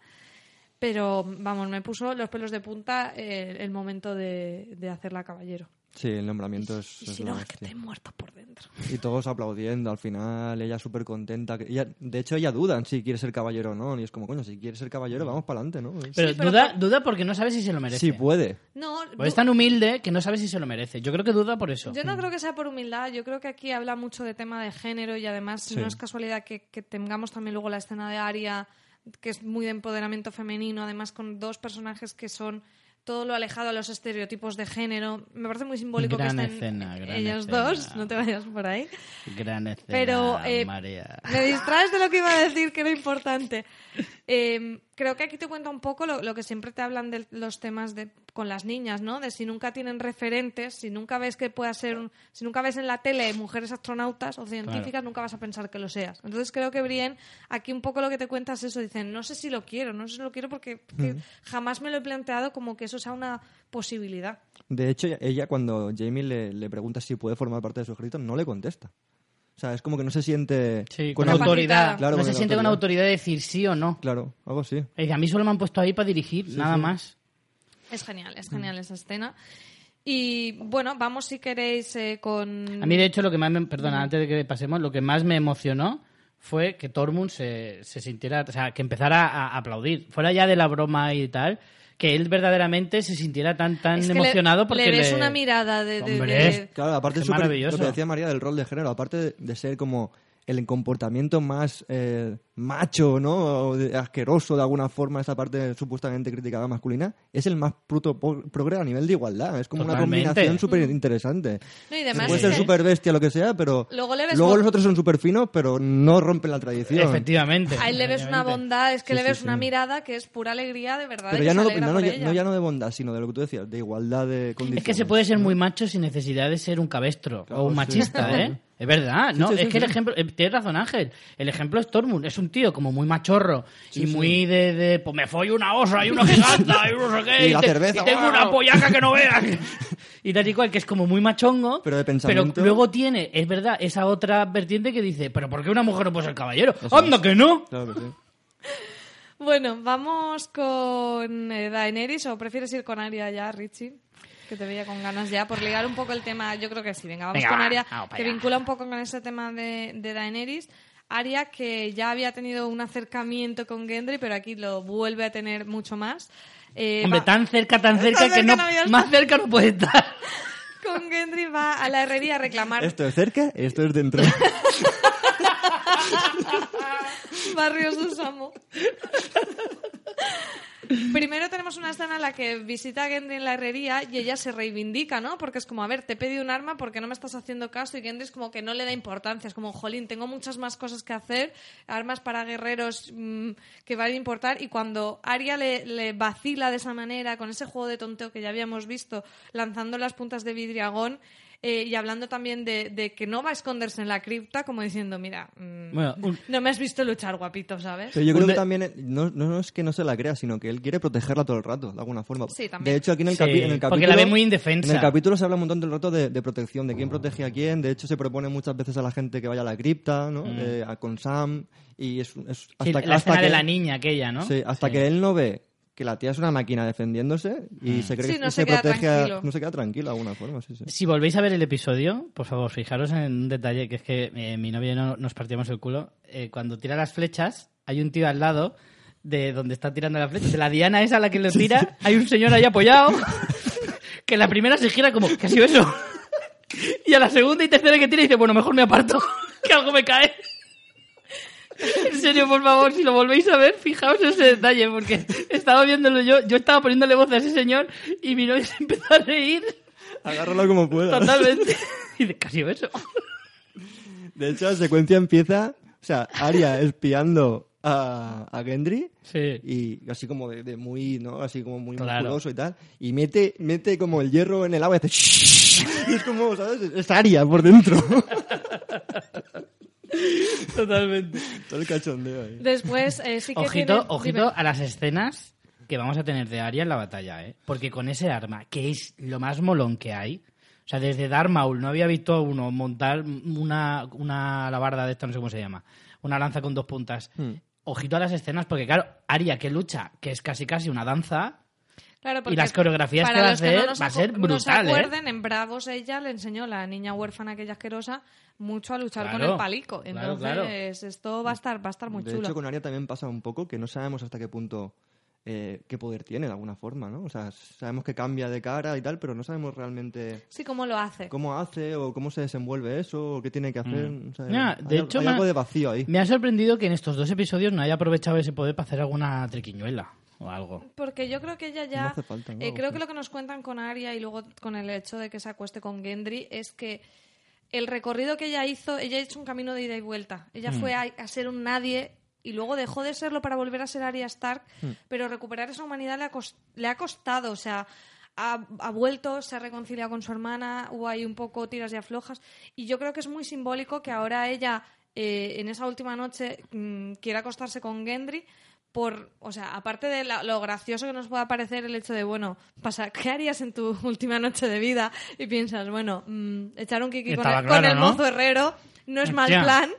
Pero, vamos, me puso los pelos de punta eh, el momento de, de hacerla caballero. Sí, el nombramiento es, Y es si no, es que te he muerto por dentro. Y todos aplaudiendo al final, ella súper contenta. ella- de hecho, ella duda en si quiere ser caballero o no. Y es como, coño, si quiere ser caballero, vamos para adelante, ¿no? Pero, pero duda, por- duda porque no sabe si se lo merece. Sí puede. No, Pues es tan humilde que no sabe si se lo merece. Yo creo que duda por eso. Yo no creo que sea por humildad, yo creo que aquí habla mucho de tema de género y además Sí. no es casualidad que, que tengamos también luego la escena de Aria, que es muy de empoderamiento femenino, además con dos personajes que son todo lo alejado a los estereotipos de género. Me parece muy simbólico Gran que estén escena, ellos escena. dos, no te vayas por ahí. Gran escena, Pero, eh, María. Me distraes de lo que iba a decir, que era importante. Eh, creo que aquí te cuenta un poco lo, lo que siempre te hablan de los temas de, con las niñas, ¿no? De si nunca tienen referentes, si nunca ves que pueda ser, un- si nunca ves en la tele mujeres astronautas o científicas, nunca vas a pensar que lo seas. Entonces creo que Brienne, aquí un poco lo que te cuenta es eso, dicen, no sé si lo quiero, no sé si lo quiero porque porque jamás me lo he planteado como que eso sea una posibilidad. De hecho, ella cuando Jamie le, le pregunta si puede formar parte de su ejército, no le contesta. O sea, es como que no se siente Sí, con con autor- autoridad. Claro, no con se siente con autoridad. autoridad de decir sí o no. Claro, algo así. Y dice, a mí solo me han puesto ahí para dirigir, nada más. Es genial, es genial esa escena. Y bueno, vamos si queréis eh, con... A mí, de hecho, lo que más me... Perdona, antes de que pasemos, lo que más me emocionó fue que Tormund se, se sintiera... O sea, que empezara a, a aplaudir. Fuera ya de la broma y tal, que él verdaderamente se sintiera tan, tan Es que emocionado le, porque le ves le- una mirada de... de- Hombre, de- Claro, aparte es súper- maravilloso. lo que decía María del rol de género, aparte de, de ser como el comportamiento más eh, macho, ¿no? O de- asqueroso de alguna forma, esa parte supuestamente criticada masculina, es el más bruto po- progre a nivel de igualdad. Es como Totalmente. una combinación súper interesante. No, y además Puede ser súper bestia, lo que sea, pero Luego le ves luego mo- los otros son súper finos, pero no rompen la tradición. Efectivamente. A él le ves una bondad, es que Sí, le ves sí. una mirada que es pura alegría, de verdad. Pero ya no, no, no, ya, no ya no de bondad, sino de lo que tú decías, de igualdad de condiciones. Es que se puede ser muy macho sin necesidad de ser un cabestro Claro, o un sí. machista, ¿eh? Es verdad, ¿no? sí, sí, es que el ejemplo, eh, tienes razón Ángel, el ejemplo es Tormund, es un tío como muy machorro y muy de, de, pues me follo una osa y una giganta y no sé qué, Y la te- cerveza, y tengo una pollaca que no veas. y tal y cual, que es como muy machongo, Pero de pensamiento- luego tiene, es verdad, esa otra vertiente que dice, pero ¿por qué una mujer no puede ser caballero? ¡Anda que no! Claro que sí. Bueno, vamos con eh, Daenerys o prefieres ir con Arya ya, Richie? Que te veía con ganas ya, por ligar un poco el tema, yo creo que sí, venga, vamos Venga, con va, Arya, vamos que allá. vincula un poco con ese tema de, de Daenerys. Arya que ya había tenido un acercamiento con Gendry, pero aquí lo vuelve a tener mucho más. Eh, Hombre, va- tan cerca, tan cerca Tan que cerca no, no más cerca no puede estar. Con Gendry va a la herrería a reclamar Esto es cerca, esto es dentro. Barrios de Samo. Primero tenemos una escena en la que visita a Gendry en la herrería y ella se reivindica, ¿no? Porque es como, a ver, te pedido un arma porque no me estás haciendo caso y Gendry es como que no le da importancia. Es como, jolín, tengo muchas más cosas que hacer, armas para guerreros mm, que van a importar. Y cuando Arya le, le vacila de esa manera, con ese juego de tonteo que ya habíamos visto, lanzando las puntas de vidriagón, eh, y hablando también de, de que no va a esconderse en la cripta, como diciendo, mira, mm, Bueno, un- no me has visto luchar, guapito, ¿sabes? Pero yo creo que también eh, no, no, es que no se la crea, sino que él quiere protegerla todo el rato, de alguna forma. Sí, también. De hecho, aquí en el, Sí, capi- en el capítulo... porque la ve muy indefensa. En el capítulo se habla un montón del rato de, de protección, de quién protege a quién. De hecho, se propone muchas veces a la gente que vaya a la cripta, ¿no? Eh, a- con Sam. Y es, es Mm. Sí, hasta, la hasta escena que, de la niña aquella, ¿no? sí, hasta Sí. que él no ve que la tía es una máquina defendiéndose Mm. y se cree Sí, no que se protege, a- no se queda tranquilo de alguna forma. Sí, sí. Si volvéis a ver el episodio, por favor, fijaros en un detalle, que es que eh, mi novia y yo nos partíamos el culo. Eh, cuando tira las flechas, hay un tío al lado de donde está tirando las flechas. De la diana esa a la que lo tira, hay un señor ahí apoyado, que la primera se gira como, ¿qué ha sido eso? Y a la segunda y tercera que tira dice, bueno, mejor me aparto, que algo me cae. En serio, por favor, si lo volvéis a ver, fijaos ese detalle, porque estaba viéndolo yo, yo estaba poniéndole voz a ese señor y mi novia se empezó a reír Agárralo como puedas. totalmente. Y de casi eso. De hecho, la secuencia empieza, o sea, Arya espiando a, a Gendry Sí. y así como de, de muy, ¿no? Así como muy Claro. musculoso y tal. Y mete, mete como el hierro en el agua y hace y es como, ¿sabes? Es Arya por dentro. Totalmente. Todo el cachondeo ahí. Después, eh, sí que Ojito, tiene- ojito dime. a las escenas que vamos a tener de Arya en la batalla, ¿eh? Porque con ese arma, que es lo más molón que hay, o sea, desde Darth Maul no había visto a uno montar una, una alabarda de esta, no sé cómo se llama, una lanza con dos puntas. Hmm. Ojito a las escenas, porque claro, Arya que lucha, que es casi casi una danza, Claro, y las coreografías para que va a los no hacer va a ser no brutal, se ¿eh? acuerden, en Bravos ella le enseñó a la niña huérfana aquella asquerosa mucho a luchar con el palico. Entonces, claro. esto va a estar va a estar muy de chulo. hecho, con Arya también pasa un poco que no sabemos hasta qué punto, eh, qué poder tiene de alguna forma, ¿no? O sea, sabemos que cambia de cara y tal, pero no sabemos realmente Sí, cómo lo hace. cómo hace o cómo se desenvuelve eso o qué tiene que hacer. O sea, Mira, hay, Mm. de hecho, hay algo de vacío ahí. Me ha sorprendido que en estos dos episodios no haya aprovechado ese poder para hacer alguna triquiñuela o algo. Porque yo creo que ella ya. No hace falta, ¿no? eh, creo que lo que nos cuentan con Aria y luego con el hecho de que se acueste con Gendry es que el recorrido que ella hizo, ella ha hecho un camino de ida y vuelta. Ella Mm. fue a, a ser un nadie y luego dejó de serlo para volver a ser Arya Stark, pero recuperar esa humanidad le ha, le ha costado, o sea, ha, ha vuelto, se ha reconciliado con su hermana, hubo ahí un poco tiras y aflojas, y yo creo que es muy simbólico que ahora ella, eh, en esa última noche, mm, quiera acostarse con Gendry, por, o sea, aparte de la- lo gracioso que nos pueda parecer el hecho de, bueno, pasa, ¿qué harías en tu última noche de vida? Y piensas, bueno, mm, echar un kiki con el, con el ¿no? mozo herrero no es mal plan,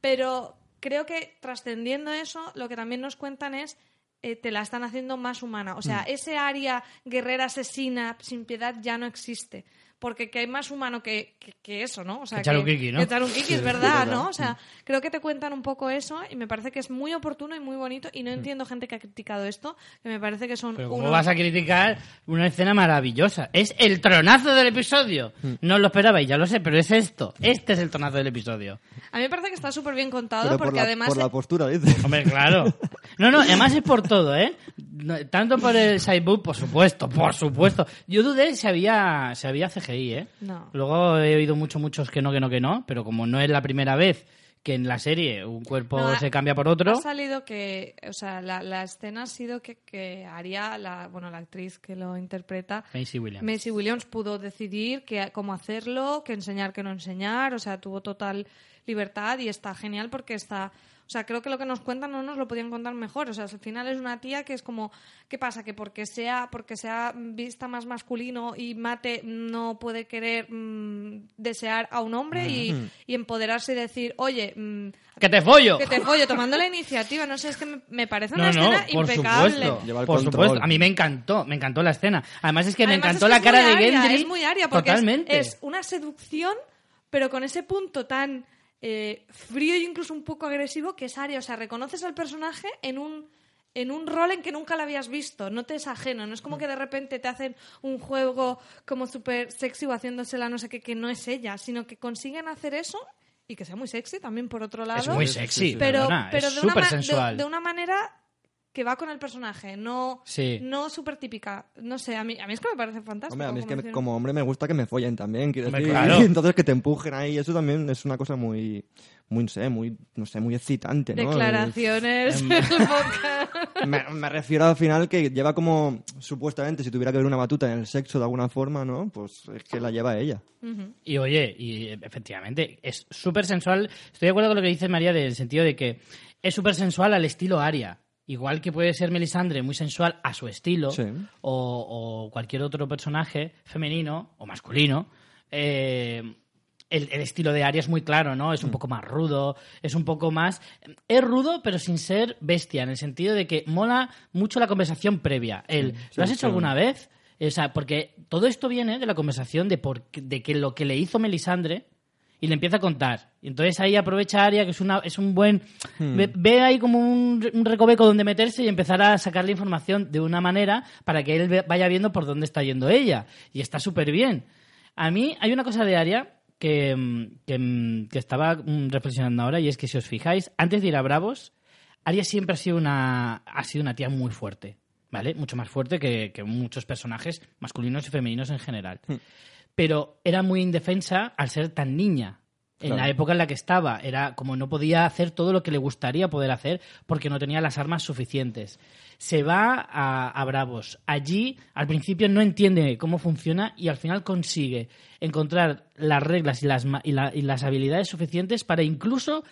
pero creo que trascendiendo eso, lo que también nos cuentan es eh, te la están haciendo más humana. O sea, ese área guerrera asesina sin piedad ya no existe. Porque que hay más humano que, que- que eso, ¿no? O sea, Que echar un kiki, ¿no? que echar un kiki, es verdad. ¿no? O sea, creo que te cuentan un poco eso y me parece que es muy oportuno y muy bonito y no entiendo gente que ha criticado esto, que me parece que son Pero ¿cómo unos- vas a criticar una escena maravillosa? Es el tronazo del episodio. No lo esperabais, ya lo sé, pero es esto. Este es el tronazo del episodio. A mí me parece que está súper bien contado Pero porque por la, además... por la postura, dice. Hombre, claro. No, no, además es por todo, ¿eh? Tanto por el sidebook, por supuesto, por supuesto. Yo dudé si había, si había CGI, ¿eh? No. Luego he oído muchos, muchos que no, que no, que no, pero como no es la primera vez que en la serie un cuerpo No, se cambia por otro, Ha salido que, o sea, la, la escena ha sido que, que haría la, bueno, la actriz que lo interpreta, Macy Williams. Macy Williams pudo decidir que, cómo hacerlo, qué enseñar, qué no enseñar, o sea, tuvo total libertad y está genial porque está, o sea, creo que lo que nos cuentan no nos lo podían contar mejor, o sea, al final es una tía que es como, ¿qué pasa? Que porque sea, porque sea vista más masculino y mate no puede querer mm, desear a un hombre y, y empoderarse y decir, oye, mm, ¡Que te follo! que te follo tomando la iniciativa, no sé, es que me, me parece una No, no, escena por impecable. supuesto. Lleva el Por control. supuesto. A mí me encantó, me encantó la escena. Además es que me encantó es la cara de Gendry. Es muy aria porque. Es, una seducción, pero con ese punto tan eh, frío e incluso un poco agresivo que es aria. O sea, reconoces al personaje en un en un rol en que nunca lo habías visto, no te es ajeno, no es como que de repente te hacen un juego como súper sexy o haciéndosela no sé qué, que no es ella, sino que consiguen hacer eso y que sea muy sexy también por otro lado Es muy sexy, pero, perdona, pero es de, una súper ma- de- sensual. de una manera que va con el personaje, no, Sí. no súper típica. No sé, a mí, a mí es que me parece fantástico. Hombre, a mí es que como hombre me gusta que me follen también, quiero Hombre, decir. claro. Y entonces que te empujen ahí, eso también es una cosa muy, muy, no sé, muy, no sé, muy excitante, ¿no? Declaraciones Em. Me, me refiero al final que lleva como, supuestamente, si tuviera que ver una batuta en el sexo de alguna forma, ¿no? Pues es que la lleva ella. Y oye, y efectivamente, es súper sensual. Estoy de acuerdo con lo que dice María, del sentido de que es súper sensual al estilo Aria. Igual que puede ser Melisandre muy sensual a su estilo, Sí. o, o cualquier otro personaje femenino o masculino. eh, el, el estilo de Aria es muy claro, ¿no? Mm. Es un poco más rudo, es un poco más... Es rudo, pero sin ser bestia, en el sentido de que mola mucho la conversación previa. El, sí, ¿Lo has hecho sí. alguna vez? O sea, porque todo esto viene de la conversación de, por, de que lo que le hizo Melisandre y le empieza a contar. Y entonces ahí aprovecha Aria, que es, una, es un buen... Ve, ve ahí como un, un recoveco donde meterse y empezar a sacarle información de una manera para que él vaya viendo por dónde está yendo ella. Y está súper bien. A mí hay una cosa de Aria que, mm, que, mm, que estaba mm, reflexionando ahora y es que si os fijáis, antes de ir a Bravos, Aria siempre ha sido una, ha sido una tía muy fuerte. ¿Vale? Mucho más fuerte que, que muchos personajes masculinos y femeninos en general. Pero era muy indefensa al ser tan niña. En Claro. la época en la que estaba, era como no podía hacer todo lo que le gustaría poder hacer porque no tenía las armas suficientes. Se va a, a Bravos. Allí, al principio, no entiende cómo funciona y al final consigue encontrar las reglas y las, y la- y las habilidades suficientes para incluso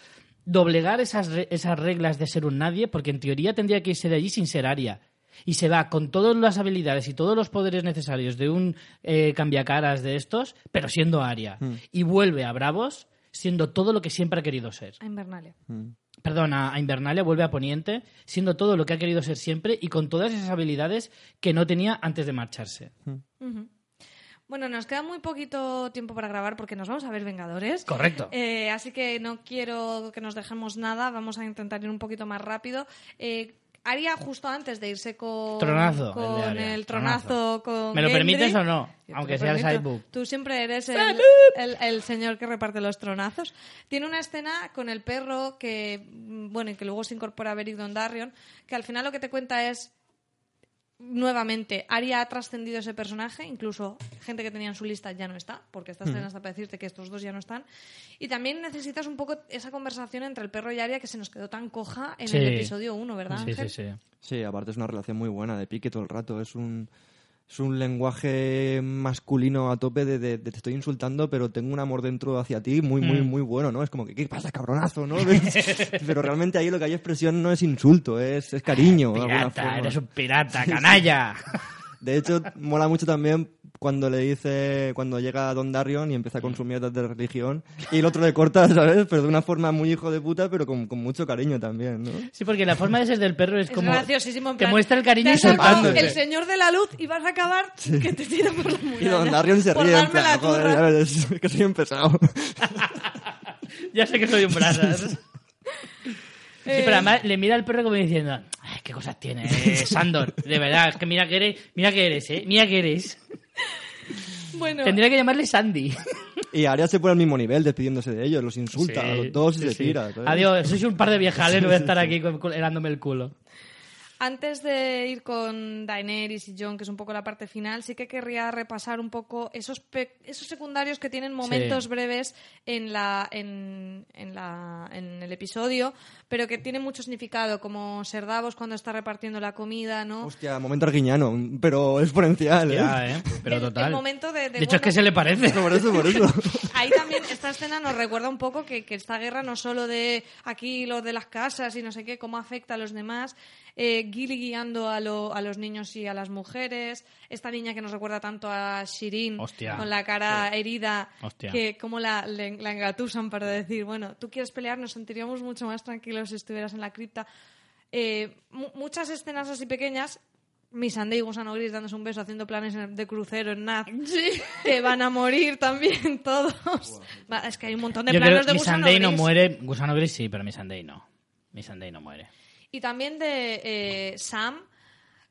doblegar esas, re- esas reglas de ser un nadie, porque en teoría tendría que irse de allí sin ser Aria. Y se va con todas las habilidades y todos los poderes necesarios de un eh, cambiacaras de estos, pero siendo Aria. Y vuelve a Bravos siendo todo lo que siempre ha querido ser. A Invernalia. Perdón, a, a Invernalia vuelve a Poniente siendo todo lo que ha querido ser siempre y con todas esas habilidades que no tenía antes de marcharse. Ujú. Bueno, nos queda muy poquito tiempo para grabar porque nos vamos a ver Vengadores. Correcto. Eh, así que no quiero que nos dejemos nada. Vamos a intentar ir un poquito más rápido. Eh, Aria, justo antes de irse con, Tronazo, el con Aria, el tronazo, con ¿Me lo Gendry. permites o no? Aunque sea el permito. sidebook. Tú siempre eres el, el- el señor que reparte los tronazos. Tiene una escena con el perro que, mm, bueno, y que luego se incorpora a Beric Dondarrion, que al final lo que te cuenta es nuevamente, Aria ha trascendido ese personaje, incluso gente que tenía en su lista ya no está, porque esta escena está para decirte que estos dos ya no están. Y también necesitas un poco esa conversación entre el perro y Aria que se nos quedó tan coja en Sí. el episodio 1, ¿verdad, Sí, Ángel? sí, sí. Sí, aparte es una relación muy buena de pique todo el rato. Es un, es un lenguaje masculino a tope de, de- de te estoy insultando, pero tengo un amor dentro hacia ti muy, muy, Mm. muy bueno, ¿no? Es como que, ¿qué pasa, cabronazo, no? pero realmente ahí lo que hay expresión no es insulto, es, es cariño. de alguna Pirata, forma. eres un pirata, canalla. De hecho, mola mucho también cuando le dice, cuando llega Don Darion y empieza con sus mierdas de religión, y el otro le corta, ¿sabes? Pero de una forma muy hijo de puta, pero con, con mucho cariño también, ¿no? Sí, porque la forma de ser del perro es Es como... graciosísimo. en Te muestra el cariño te insultándote. el señor de la luz y vas a acabar que te tira por la muralla. Y Don Darion se ríe, en plan, joder, turra". ya ves, es que soy un pesado. Ya sé que soy un brasas. Sí, Eh, pero además le mira al perro como diciendo, "Ay, qué cosas tiene, eh, Sandor. De verdad, es que mira que eres, mira que eres, eh. Mira que eres. Bueno, Tendría que llamarle Sandy. Y Arya se pone al mismo nivel despidiéndose de ellos, los insulta Sí, a los dos y sí, se sí. tira. ¿sabes? Adiós, sois un par de viejales, no voy a estar aquí helándome el culo. Antes de ir con Daenerys y Jon, que es un poco la parte final, sí que querría repasar un poco esos, pe- esos secundarios que tienen momentos Sí. breves en, la, en, en, la, en el episodio, pero que tienen mucho significado, como Ser Davos cuando está repartiendo la comida, ¿no? Hostia, momento arguiñano, pero exponencial, ¿eh? Ya, eh. Pero total. el momento de- de, de hecho, es que se le parece. Por eso, por eso. Ahí también esta escena nos recuerda un poco que, que esta guerra no solo de aquí lo de las casas y no sé qué, cómo afecta a los demás. Eh, Gilly guiando a, lo- a los niños y a las mujeres. Esta niña que nos recuerda tanto a Shirin Hostia. con la cara herida, Hostia. que como la, la engatusan para decir, bueno, tú quieres pelear, nos sentiríamos mucho más tranquilos si estuvieras en la cripta. Eh, mu- muchas escenas así pequeñas. Missandei y Gusano Gris dándose un beso haciendo planes de crucero en Naz. Que van a morir también todos. Es que hay un montón de Yo creo planos que de Gusano Sunday no Gris. muere. Gusano Gris sí, pero mi Sunday no. Mi Sunday no muere. Y también de eh, Sam,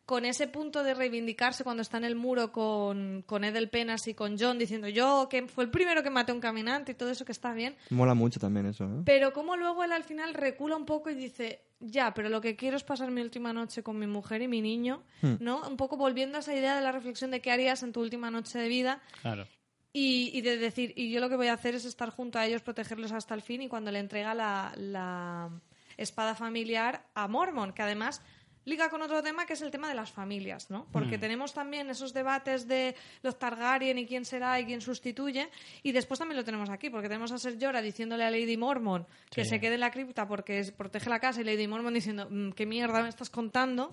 con ese punto de reivindicarse cuando está en el muro con, con Edel Penas y con John, diciendo yo que fue el primero que maté a un caminante y todo eso que está bien. Mola mucho también eso, ¿eh? Pero como luego él al final recula un poco y dice, ya, pero lo que quiero es pasar mi última noche con mi mujer y mi niño, ¿no? Un poco volviendo a esa idea de la reflexión de qué harías en tu última noche de vida Claro. y, y de decir, y yo lo que voy a hacer es estar junto a ellos, protegerlos hasta el fin y cuando le entrega la, la espada familiar a Mormon, que además liga con otro tema que es el tema de las familias, ¿no? Porque tenemos también esos debates de los Targaryen y quién será y quién sustituye y después también lo tenemos aquí, porque tenemos a Ser Jorah diciéndole a Lady Mormon que Sí. se quede en la cripta porque es- protege la casa y Lady Mormon diciendo, "Mm, ¿qué mierda me estás contando?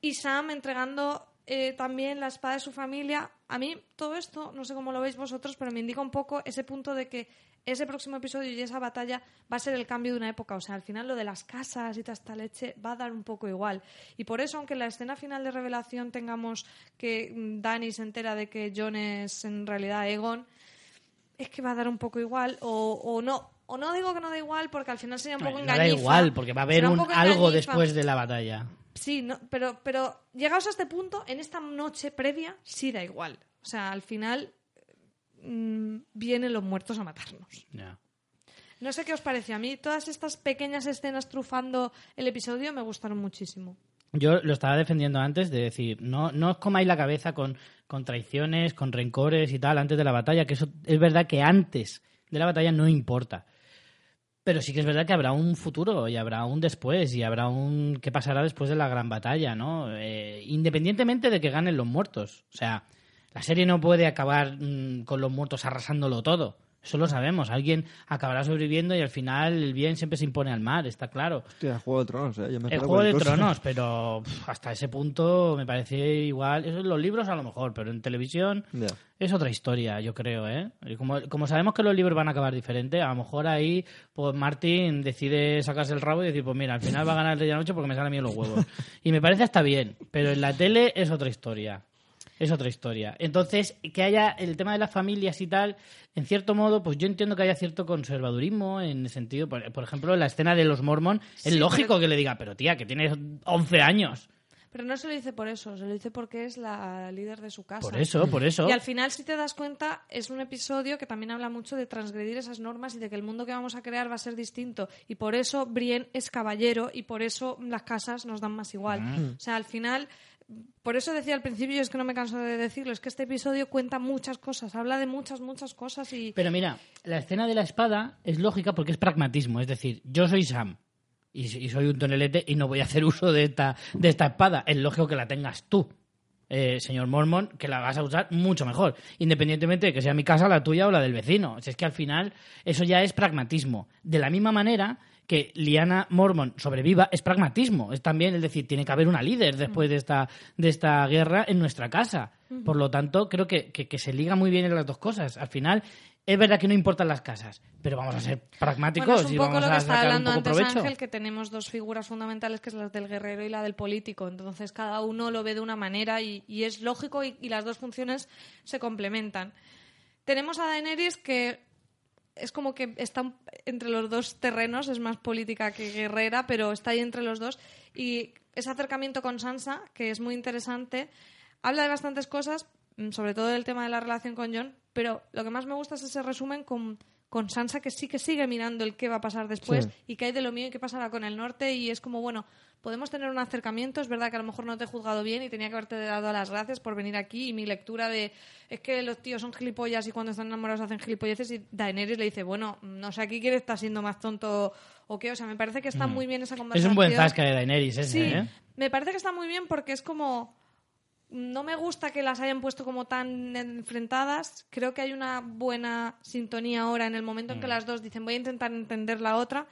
Y Sam entregando eh, también la espada de su familia. A mí todo esto, no sé cómo lo veis vosotros, pero me indica un poco ese punto de que ese próximo episodio y esa batalla va a ser el cambio de una época. O sea, al final lo de las casas y toda esta leche va a dar un poco igual. Y por eso, aunque en la escena final de revelación tengamos que mm, Dani se entera de que John es en realidad Egon, es que va a dar un poco igual o, o no. O no digo que no da igual porque al final sería un poco No da engañifa. igual, porque va a haber un, algo engañifa. después de la batalla. Sí, no, pero, pero llegados a este punto, en esta noche previa, sí da igual. O sea, al final mm, vienen los muertos a matarnos. No sé qué os parece a mí. Todas estas pequeñas escenas trufando el episodio me gustaron muchísimo. Yo lo estaba defendiendo antes de decir, no, no os comáis la cabeza con, con traiciones, con rencores y tal antes de la batalla, que eso es verdad que antes de la batalla no importa. Pero sí que es verdad que habrá un futuro y habrá un después y habrá un qué pasará después de la gran batalla, ¿no? Eh, independientemente de que ganen los muertos. O sea, la serie no puede acabar mm, con los muertos arrasándolo todo. Eso lo sabemos. Alguien acabará sobreviviendo y al final el bien siempre se impone al mal, está claro. Hostia, Juego de Tronos, ¿eh? Yo me El Juego de cosa. Tronos, pero pff, hasta ese punto me parece igual. Eso en los libros a lo mejor, pero en televisión es otra historia, yo creo, ¿eh? Y como, como sabemos que los libros van a acabar diferente, a lo mejor ahí pues Martin decide sacarse el rabo y decir, pues mira, al final va a ganar el de la Noche porque me salen mí los huevos. Y me parece hasta bien, pero en la tele es otra historia. Es otra historia. Entonces, que haya el tema de las familias y tal, en cierto modo, pues yo entiendo que haya cierto conservadurismo en el sentido, por, por ejemplo, la escena de los Mormon, es lógico pero- que le diga, pero tía, que tienes 11 años. Pero no se lo dice por eso, se lo dice porque es la líder de su casa. Por eso, por eso. Y al final, si te das cuenta, es un episodio que también habla mucho de transgredir esas normas y de que el mundo que vamos a crear va a ser distinto. Y por eso Brienne es caballero y por eso las casas nos dan más igual. Mm. O sea, al final por eso decía al principio, es que no me canso de decirlo, es que este episodio cuenta muchas cosas, habla de muchas, muchas cosas y... Pero mira, la escena de la espada es lógica porque es pragmatismo. Es decir, yo soy Sam y, soy un tonelete y no voy a hacer uso de esta, de esta espada. Es lógico que la tengas tú. eh, señor Mormon, que la vas a usar mucho mejor, independientemente de que sea mi casa, la tuya o la del vecino. Es que al final eso ya es pragmatismo. De la misma manera que Liana Mormon sobreviva es pragmatismo. Es también, es decir, tiene que haber una líder después de esta, de esta guerra en nuestra casa. Por lo tanto, creo que, que, que se liga muy bien en las dos cosas. Al final, es verdad que no importan las casas, pero vamos a ser pragmáticos Bueno, es un y poco vamos lo que a está sacar un hablando poco antes provecho. Ángel, que tenemos dos figuras fundamentales, que es la del guerrero y la del político. Entonces, cada uno lo ve de una manera y, y es lógico y, y las dos funciones se complementan. Tenemos a Daenerys que es como que está entre los dos terrenos, es más política que guerrera, pero está ahí entre los dos. Y ese acercamiento con Sansa, que es muy interesante, habla de bastantes cosas, mm, sobre todo del tema de la relación con John, pero lo que más me gusta es ese resumen con, con Sansa, que sí que sigue mirando el qué va a pasar después Sí. y qué hay de lo mío y qué pasará con el norte. Y es como, bueno, podemos tener un acercamiento. Es verdad que a lo mejor no te he juzgado bien y tenía que haberte dado las gracias por venir aquí. Y mi lectura de es que los tíos son gilipollas y cuando están enamorados hacen gilipolleces. Y Daenerys le dice, bueno, no sé aquí quién está siendo más tonto o qué. O sea, me parece que está muy bien esa Mm. Es conversación. un buen zasca de Daenerys ese, Sí, ¿eh? me parece que está muy bien porque es como. No me gusta que las hayan puesto como tan enfrentadas. Creo que hay una buena sintonía ahora en el momento en Mm. que las dos dicen voy a intentar entender la otra,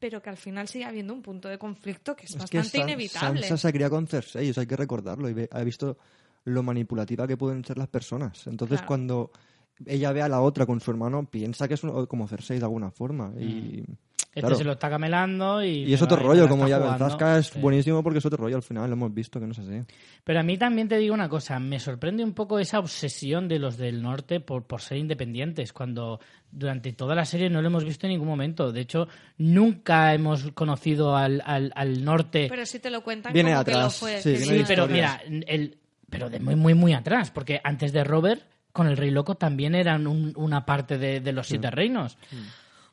pero que al final sigue habiendo un punto de conflicto que es, Es que bastante San- inevitable. Sansa se cría con Cersei, eso hay que recordarlo. Y ve- ha visto lo manipulativa que pueden ser las personas. Entonces, Claro. cuando ella ve a la otra con su hermano, piensa que es un- como Cersei de alguna forma. Y, Este claro. se lo está camelando y... y es otro rollo, como ya jugando. Zasca es Sí. buenísimo porque es otro rollo al final, lo hemos visto que no es así. Pero a mí también te digo una cosa, me sorprende un poco esa obsesión de los del norte por, por ser independientes, cuando durante toda la serie no lo hemos visto en ningún momento. De hecho, nunca hemos conocido al, al, al norte. Pero si te lo cuentan Viene como que lo atrás, fue. sí, sí, pero mira, el, pero de muy, muy, muy atrás, porque antes de Robert, con el Rey Loco también eran un- una parte de, de los siete reinos.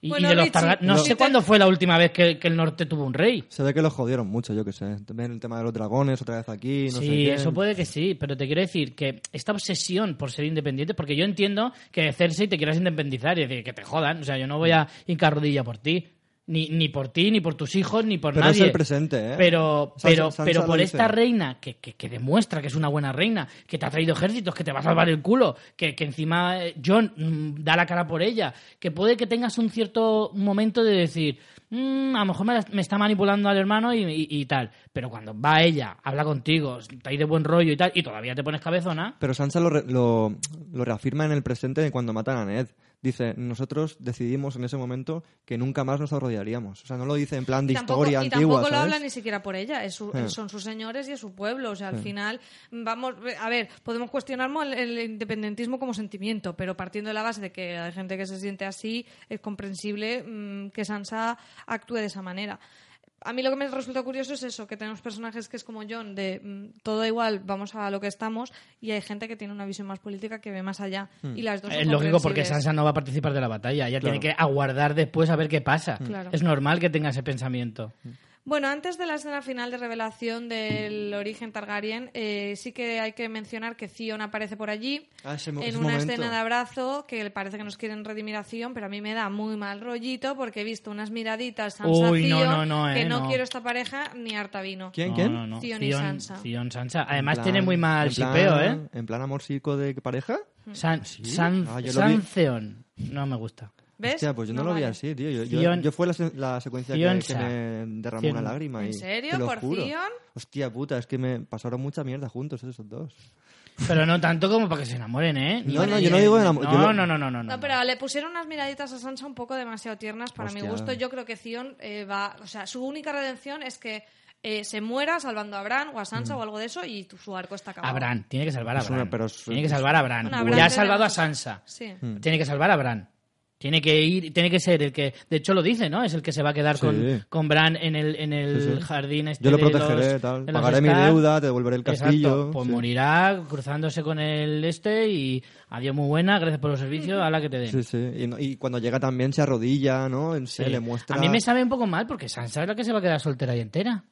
Y Bueno, de los no sé cuándo fue la última vez que, que el norte tuvo un rey. Se ve que lo jodieron mucho, yo que sé. También el tema de los dragones, otra vez aquí, no sé sí, qué. eso puede que sí, pero te quiero decir que esta obsesión por ser independiente, porque yo entiendo que de Cersei te quieras independizar y decir que te jodan, o sea, yo no voy a hincar rodilla por ti, ni, ni por ti, ni por tus hijos, ni por Pero nadie. es el presente, ¿eh? Pero, pero, Sansa pero por esta reina que, que, que demuestra que es una buena reina, que te ha traído ejércitos, que te va a salvar el culo, que, que encima eh, John mm, da la cara por ella, que puede que tengas un cierto momento de decir, "Mm, a lo mejor me, está manipulando al hermano y, y- y tal. Pero cuando va ella, habla contigo, está ahí de buen rollo y tal, y todavía te pones cabezona, Pero Sansa lo, re- lo, lo reafirma en el presente cuando matan a Ned. Dice, nosotros decidimos en ese momento que nunca más nos arrodillaríamos. O sea, no lo dice en plan de Y tampoco, historia y antigua, tampoco lo ¿sabes? habla ni siquiera por ella, es su- Eh. son sus señores y es su pueblo. O sea, al final, vamos, a ver, podemos cuestionar el, el independentismo como sentimiento, pero partiendo de la base de que hay gente que se siente así, es comprensible mm, que Sansa actúe de esa manera. A mí lo que me resulta curioso es eso, que tenemos personajes que es como John, de mm, todo da igual, vamos a lo que estamos, y hay gente que tiene una visión más política que ve más allá. Y las dos son es lógico porque. Sansa no va a participar de la batalla, ella Claro. tiene que aguardar después a ver qué pasa. Claro. Es normal que tenga ese pensamiento. Bueno, antes de la escena final de revelación del origen Targaryen, eh, sí que hay que mencionar que Theon aparece por allí Ah, ese en ese una momento. escena de abrazo que parece que nos quieren redimir a Theon, pero a mí me da muy mal rollito porque he visto unas miraditas Sansa Uy, no, Theon no, no, que eh, no, no. quiero esta pareja ni harta vino. ¿Quién, quién? no, no. Theon y Sansa. Sansa. Además plan- tiene muy mal sipeo, ¿eh? En plan amor de pareja. San, San, Ah. No me gusta. ¿Ves? Hostia, pues yo no, lo vi vale. así, tío. Yo, yo- fue la, se- la secuencia que, que me derramó una lágrima. ¿En y, serio? te lo ¿Por juro. Theon? Hostia puta, es que me pasaron mucha mierda juntos esos dos. Pero no tanto como para que se enamoren, ¿eh? No, Ni- no, yo no digo enamo- No, lo- no, no, no, no, no. No, pero le pusieron unas miraditas a Sansa un poco demasiado tiernas para mi gusto. Yo creo que Theon eh, va... O sea, su única redención es que eh, se muera salvando a Bran o a Sansa Mm. o algo de eso y tu- su arco está acabado. A Bran. Tiene que salvar a una- Bran. pero Tiene que salvar a Bran. Bueno, a Bran ya ha salvado a Sansa. Sí. Mm. Tiene que salvar a Bran. Tiene que ir, tiene que ser el que, de hecho lo dice, ¿no? Es el que se va a quedar Sí. con, con Bran en el, en el Sí, sí. jardín este Yo lo de protegeré, los- tal. de Pagaré mi deuda, te devolveré el castillo. Exacto. Pues morirá cruzándose con el este y adiós muy buena, gracias por los servicios, a la que te den. Sí, sí. Y, y cuando llega también se arrodilla, ¿no? Se le muestra. A mí me sabe un poco mal porque Sansa es la que se va a quedar soltera y entera.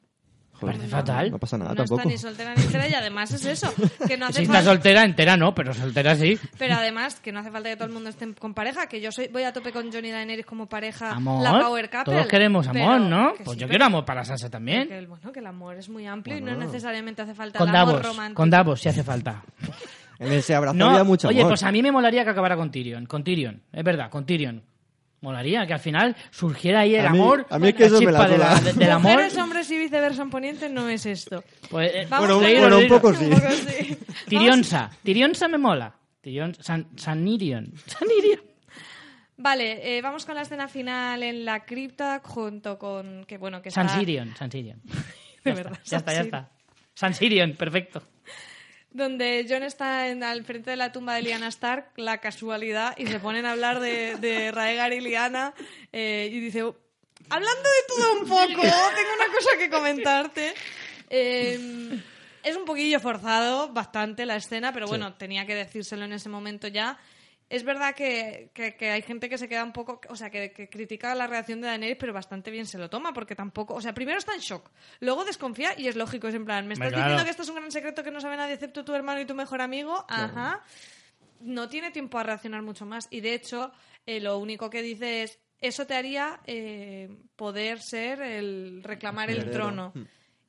Joder, parece fatal. No pasa nada no tampoco. está ni soltera ni entera y además es eso, que no hace Si está falta... soltera, entera no, pero soltera sí. Pero además, que no hace falta que todo el mundo esté con pareja, que yo soy voy a tope con Johnny Daenerys como pareja, Amor. la Power Couple. Todos queremos amor, pero- ¿no? que Pues sí, yo quiero amor para Sansa también. Que el, bueno, que el amor es muy amplio y no necesariamente hace falta Con el amor Davos, romántico. con Davos si hace falta. En ese abrazo No, había mucho oye, amor. pues a mí me molaría que acabara con Tyrion, con Tyrion, es verdad, con Tyrion. Molaría que al final surgiera ahí el A mí- amor, a mí es que eso me la de suda. de- del amor. Mujeres, hombres y viceversa en Poniente no es esto. Pues, eh, Vamos Bueno, a leído, bueno, un poco sí. Un sí. Tyrionsa, Tyrionsa me mola. Tyrion, San, Sanirion, Sanirion. Vale, eh, vamos con la escena final en la cripta junto con que bueno que está- San Sirion, San Sirion. De Ya verdad, está, ya está, ya está. San Sirion, perfecto. Donde John está en- al frente de la tumba de Lyanna Stark, la casualidad, y se ponen a hablar de, de Raegar y Lyanna, eh, y dice, hablando de todo un poco, tengo una cosa que comentarte. Eh, es un poquillo forzado, bastante la escena, pero bueno, tenía que decírselo en ese momento ya. Es verdad que, que- que hay gente que se queda un poco, o sea, que, que critica la reacción de Daenerys, pero bastante bien se lo toma, porque tampoco, o sea, primero está en shock, luego desconfía y es lógico, es en plan, me estás Claro. diciendo que esto es un gran secreto que no sabe nadie excepto tu hermano y tu mejor amigo, ajá. No tiene tiempo a reaccionar mucho más y de hecho eh, lo único que dice es, eso te haría eh, poder ser el reclamar el trono.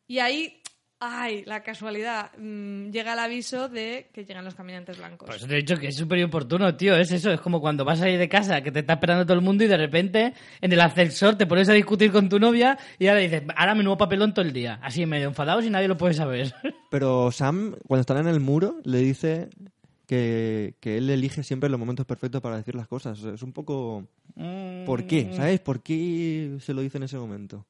Y ahí, ay, la casualidad, mm, llega el aviso de que llegan los caminantes blancos. Pues te he dicho que es súper oportuno, tío. Es eso, es como cuando vas a ir de casa, que te está esperando todo el mundo y de repente en el ascensor te pones a discutir con tu novia y ahora dices, ahora mi nuevo papelón todo el día. Así medio enfadados y nadie lo puede saber. Pero Sam, cuando están en el muro, le dice que, que él elige siempre los momentos perfectos para decir las cosas. Es un poco... ¿Por Mm. qué? ¿Sabes? ¿Por qué se lo dice en ese momento?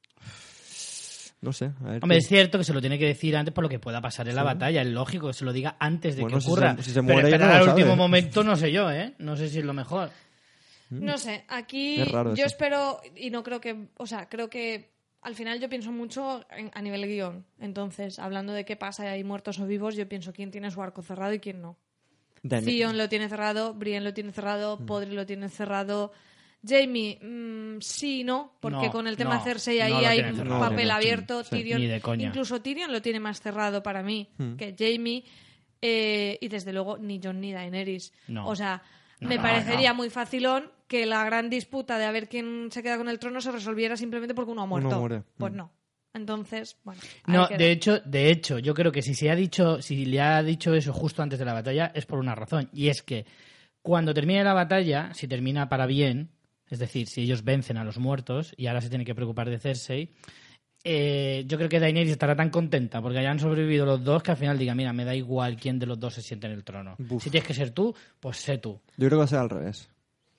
No sé. A ver Hombre, qué- es cierto que se lo tiene que decir antes por lo que pueda pasar en la batalla. Es lógico que se lo diga antes de Bueno, que si ocurra. se- si se Pero muere, esperar no al último momento no sé yo, ¿eh? No sé si es lo mejor. No sé, aquí Es raro yo eso. espero y no creo que, o sea, creo que al final yo pienso mucho en- a nivel guion. Entonces, hablando de qué pasa, hay muertos o vivos, yo pienso quién tiene su arco cerrado y quién no. Dani- Theon lo tiene cerrado, Brienne lo tiene cerrado, Podri lo tiene cerrado. Jamie, mm, sí, no, porque No, con el tema no, Cersei ahí hay un cerrado. papel abierto. sí, Tyrion, ni de coña. incluso Tyrion lo tiene más cerrado para mí que Jamie. eh, y desde luego ni Jon ni Daenerys. No. O sea, No, me no, parecería muy facilón que la gran disputa de a ver quién se queda con el trono se resolviera simplemente porque uno ha muerto. muere. Pues Mm. no. Entonces, bueno. No, queda. de hecho, de hecho, yo creo que si se ha dicho, si le ha dicho eso justo antes de la batalla, es por una razón. Y es que cuando termine la batalla, si termina para bien, es decir, si ellos vencen a los muertos y ahora se tiene que preocupar de Cersei, eh, yo creo que Daenerys estará tan contenta porque hayan sobrevivido los dos que al final diga, mira, me da igual quién de los dos se siente en el trono. Buf. Si tienes que ser tú, pues sé tú. Yo creo que va a ser al revés.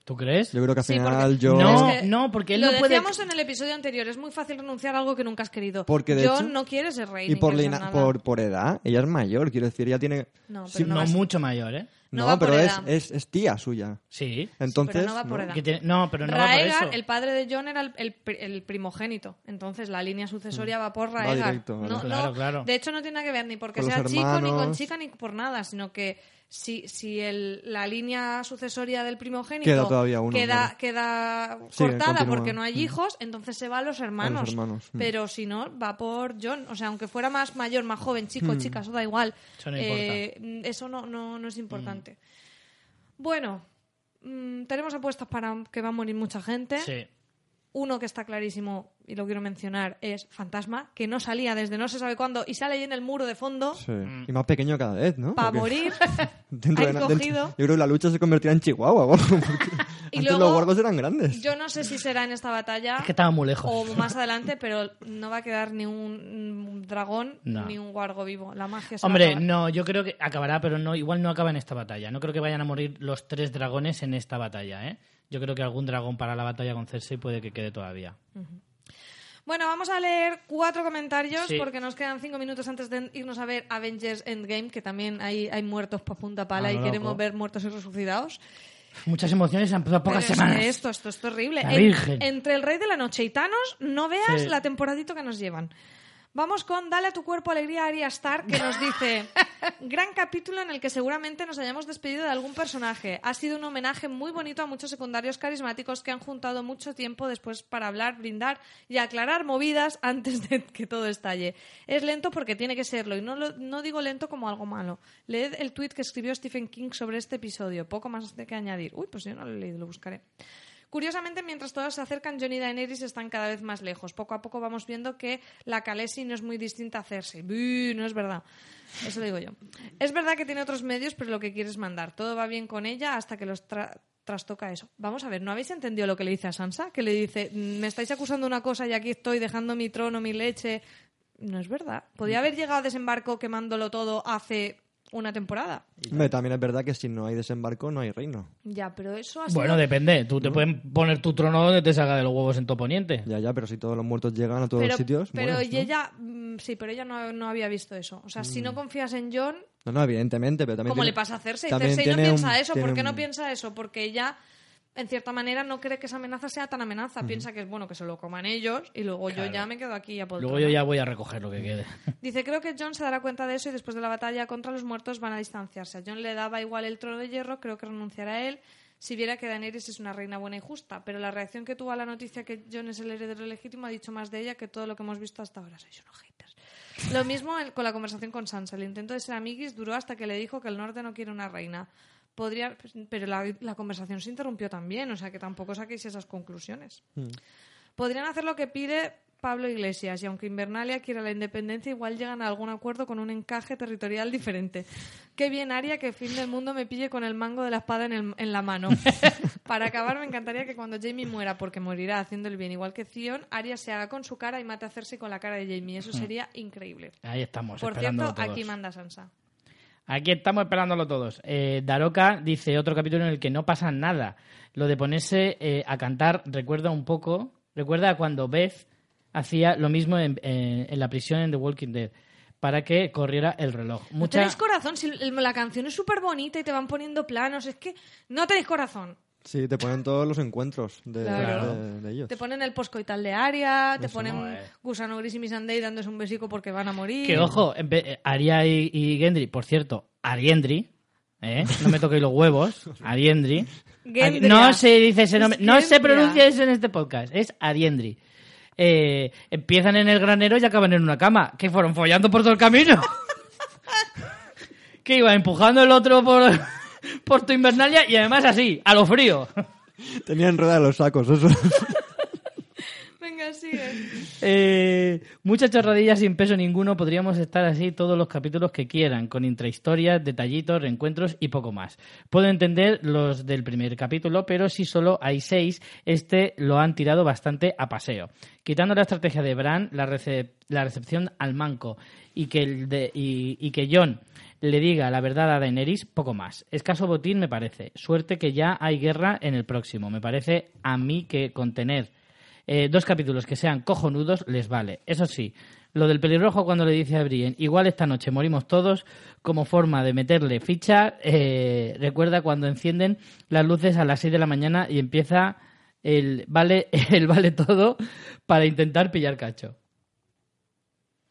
¿Tú crees? Yo creo que al Sí, final porque- yo... No, Es que no, porque él lo no puede... decíamos en el episodio anterior, es muy fácil renunciar a algo que nunca has querido. Porque, de Jon hecho- no quiere ser rey. Y ni por, nada. por, por edad, ella es mayor, quiero decir, ella tiene... No, pero Sí, no, No vas- mucho mayor, ¿eh? No No, pero es, es, es tía suya. Sí. Entonces, pero no va por edad. Tiene- No, pero no va por Raegar, eso. el padre de Jon, era el, el pri- el primogénito. Entonces la línea sucesoria va por Mm. Va Raegar. directo, vale. no, Claro, no, claro. De hecho, no tiene nada que ver ni porque Con sea chico, ni con chica, ni por nada, sino que si, si el, la línea sucesoria del primogénito Queda todavía uno, queda, cortada porque no hay Mm. hijos, entonces se va a los hermanos. hermanos, mm. Pero si no, va por John. O sea, aunque fuera más mayor, más joven, chico, Mm. chica, eso da igual. Eso no Eh, eso no, no, no es importante. Bueno, mm, tenemos apuestas para que va a morir mucha gente. Sí. Uno que está clarísimo, y lo quiero mencionar, es Fantasma, que no salía desde no se sabe cuándo y sale ahí en el muro de fondo Sí. Y más pequeño cada vez, ¿no? para morir. dentro de na- dentro- cogido. yo creo que la lucha se convertirá en Chihuahua Y antes luego- los wargos eran grandes. Yo no sé si será en esta batalla Es que estaba muy lejos. o más adelante, pero no va a quedar ni un dragón No. ni un guargo vivo. La magia se va a Hombre, no, yo creo que acabará, pero no, igual no acaba en esta batalla. No creo que vayan a morir los tres dragones en esta batalla, ¿eh? Yo creo que algún dragón para la batalla con Cersei puede que quede todavía. Bueno, vamos a leer cuatro comentarios Sí. porque nos quedan cinco minutos antes de irnos a ver Avengers Endgame, que también hay, hay muertos por punta pala Ah, y loco. queremos ver muertos y resucitados. Muchas emociones en pocas Pero semanas. esto, esto es terrible. En- entre el Rey de la Noche y Thanos, no veas Sí. la temporadito que nos llevan. Vamos con Dale a tu cuerpo alegría Arya Stark, que nos dice... Gran capítulo en el que seguramente nos hayamos despedido de algún personaje. Ha sido un homenaje muy bonito a muchos secundarios carismáticos que han juntado mucho tiempo después para hablar, brindar y aclarar movidas antes de que todo estalle. Es lento porque tiene que serlo y no, lo- no digo lento como algo malo. Leed el tuit que escribió Stephen King sobre este episodio. Poco más de que añadir. Uy, pues yo no lo he leído, lo buscaré. Curiosamente, mientras todos se acercan, John y Daenerys están cada vez más lejos. Poco a poco vamos viendo que la Khaleesi no es muy distinta a Cersei. ¡Buh! No es verdad. Eso digo yo. Es verdad que tiene otros medios, pero lo que quiere es mandar. Todo va bien con ella hasta que los tra- trastoca eso. Vamos a ver, ¿no habéis entendido lo que le dice a Sansa? Que le dice, "Mm, me estáis acusando una cosa y aquí estoy dejando mi trono, mi leche. No es verdad. Podía haber llegado a desembarco quemándolo todo hace una temporada. Hombre, también es verdad que si no hay desembarco, no hay reino. Ya, pero eso ha Bueno, depende. Tú te pueden poner tu trono donde te salga de los huevos en Toponiente. Ya, ya, pero si todos los muertos llegan a todos pero, los sitios. pero mueres, y ¿no? ella, mm, sí, pero ella no, no había visto eso. O sea, si no confías en John, No, no, evidentemente, pero también. como tiene- le pasa a Cersei. Cersei no piensa un- eso. ¿Por qué no un- piensa eso? Porque ella, en cierta manera, no cree que esa amenaza sea tan amenaza. Piensa que es bueno que se lo coman ellos y luego yo ya me quedo aquí a Luego yo ya voy a recoger lo que quede. Dice, creo que John se dará cuenta de eso y después de la batalla contra los muertos van a distanciarse. A John le daba igual el trono de hierro, creo que renunciará a él si viera que Daenerys es una reina buena y justa. Pero la reacción que tuvo a la noticia que John es el heredero legítimo ha dicho más de ella que todo lo que hemos visto hasta ahora. Sois unos haters. Lo mismo el- con la conversación con Sansa. El intento de ser amiguis duró hasta que le dijo que el norte no quiere una reina. Podría, pero la, la conversación se interrumpió también, o sea que tampoco saquéis esas conclusiones. Podrían hacer lo que pide Pablo Iglesias y aunque Invernalia quiera la independencia, igual llegan a algún acuerdo con un encaje territorial diferente. Qué bien, Aria, que fin del mundo me pille con el mango de la espada en, el- en la mano. Para acabar, me encantaría que cuando Jamie muera, porque morirá haciendo el bien igual que Theon, Aria se haga con su cara y mate a Cersei con la cara de Jamie. Eso sería increíble. Ahí estamos, Por cierto, todos. aquí manda Sansa. Aquí estamos esperándolo todos. Eh, Daroka dice otro capítulo en el que no pasa nada. Lo de ponerse eh, a cantar recuerda un poco, recuerda a cuando Beth hacía lo mismo en, la prisión en The Walking Dead para que corriera el reloj. No tenéis corazón, si la canción es súper bonita y te van poniendo planos, es que no tenéis corazón. Sí, te ponen todos los encuentros de, Claro. de- de ellos. Te ponen el poscoital de Aria, te Eso ponen no, eh. Gusano Gris y Missandei dándose un besico porque van a morir. Que ojo, eh, Aria y, y Gendry, por cierto, Ariendri, ¿eh? no me toquéis los huevos, Ariendri. Gendria. No se dice ese nombre, no se pronuncia eso en este podcast, es Ariendri. Eh, empiezan en el granero y acaban en una cama. que fueron follando por todo el camino? que iba empujando el otro por, por tu invernalia y además así, a lo frío. Tenían rueda los sacos, eso. Venga, sigue. Eh, muchas chorradillas sin peso ninguno. Podríamos estar así todos los capítulos que quieran, con intrahistorias, detallitos, reencuentros y poco más. Puedo entender los del primer capítulo, pero si solo hay seis, este lo han tirado bastante a paseo. Quitando la estrategia de Bran, la, la recepción al manco y que, el de- y, y que John le diga la verdad a Daenerys, poco más. Escaso botín me parece. Suerte que ya hay guerra en el próximo. Me parece a mí que contener eh, dos capítulos que sean cojonudos les vale. Eso sí, lo del pelirrojo cuando le dice a Brienne, igual esta noche morimos todos, como forma de meterle ficha, eh, recuerda cuando encienden las luces a las 6 de la mañana y empieza el vale, el vale todo para intentar pillar cacho.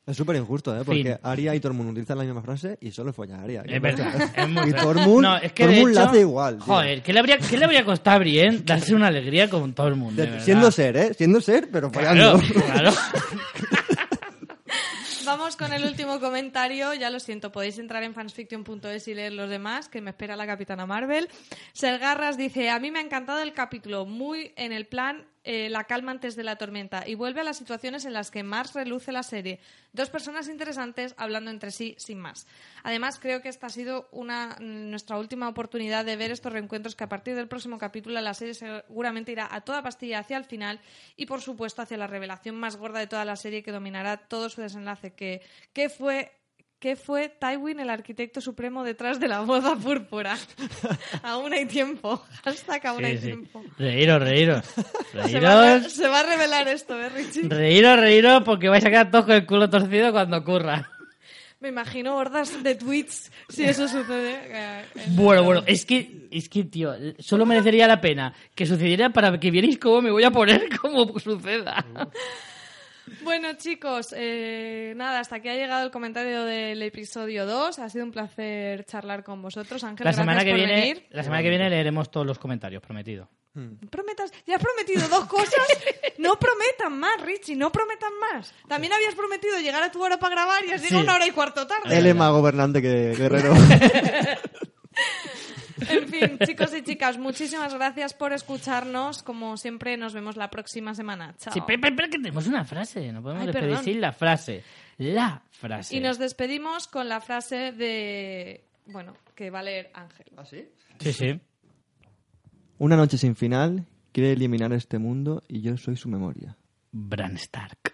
Es súper injusto, ¿eh? Porque Fin. Aria y Tormund utilizan la misma frase y solo folla Aria. Es verdad, es muy Y feo. Tormund, No, es que de Tormund la hecho- hace igual. tío. Joder, ¿qué le habría, qué le habría costado a Brienne darse una alegría con todo el mundo? De- siendo ser, ¿eh? Siendo ser, pero Claro, follando. claro. Vamos con el último comentario. Ya lo siento, podéis entrar en fansfiction.es y leer los demás, que me espera la Capitana Marvel. Sergarras dice, a mí me ha encantado el capítulo, muy en el plan eh, la calma antes de la tormenta, y vuelve a las situaciones en las que más reluce la serie. Dos personas interesantes hablando entre sí sin más. Además, creo que esta ha sido una, nuestra última oportunidad de ver estos reencuentros que a partir del próximo capítulo la serie seguramente irá a toda pastilla hacia el final y, por supuesto, hacia la revelación más gorda de toda la serie que dominará todo su desenlace, que, que fue... ¿Qué fue Tywin, el arquitecto supremo detrás de la boda púrpura? aún hay tiempo. Hashtag aún hay Sí, sí. tiempo. Reíros, reíros. Se va, a, Reíros. se va a revelar esto, ¿eh, Richie? Reíros, reíros, porque vais a quedar todos con el culo torcido cuando ocurra. Me imagino hordas de tweets si eso sucede. Eh, eh, Bueno, bueno, es que, es que, tío, solo merecería la pena que sucediera para que vierais cómo me voy a poner como suceda. Bueno, chicos, eh, nada, hasta aquí ha llegado el comentario del episodio 2. Ha sido un placer charlar con vosotros. Ángel, La semana, gracias que por viene, venir. la semana que viene leeremos todos los comentarios, prometido. Prometas, ya has prometido dos cosas. No prometan más, Richie, no prometan más. También habías prometido llegar a tu hora para grabar y has llegado Sí. una hora y cuarto tarde. Él es más gobernante que guerrero. En fin, chicos y chicas, muchísimas gracias por escucharnos. Como siempre, nos vemos la próxima semana. Chao. Sí, pero, pero- pero que tenemos una frase, no podemos Ay, despedir perdón. sin la frase. La frase. Y nos despedimos con la frase de. Bueno, que va a leer Ángel. ¿Ah, sí? Sí, sí. Una noche sin final quiere eliminar este mundo y yo soy su memoria. Bran Stark.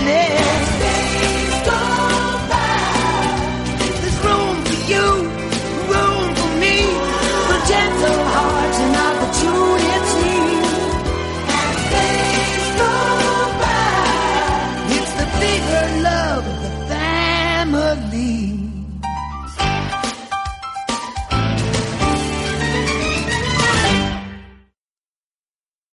Yeah.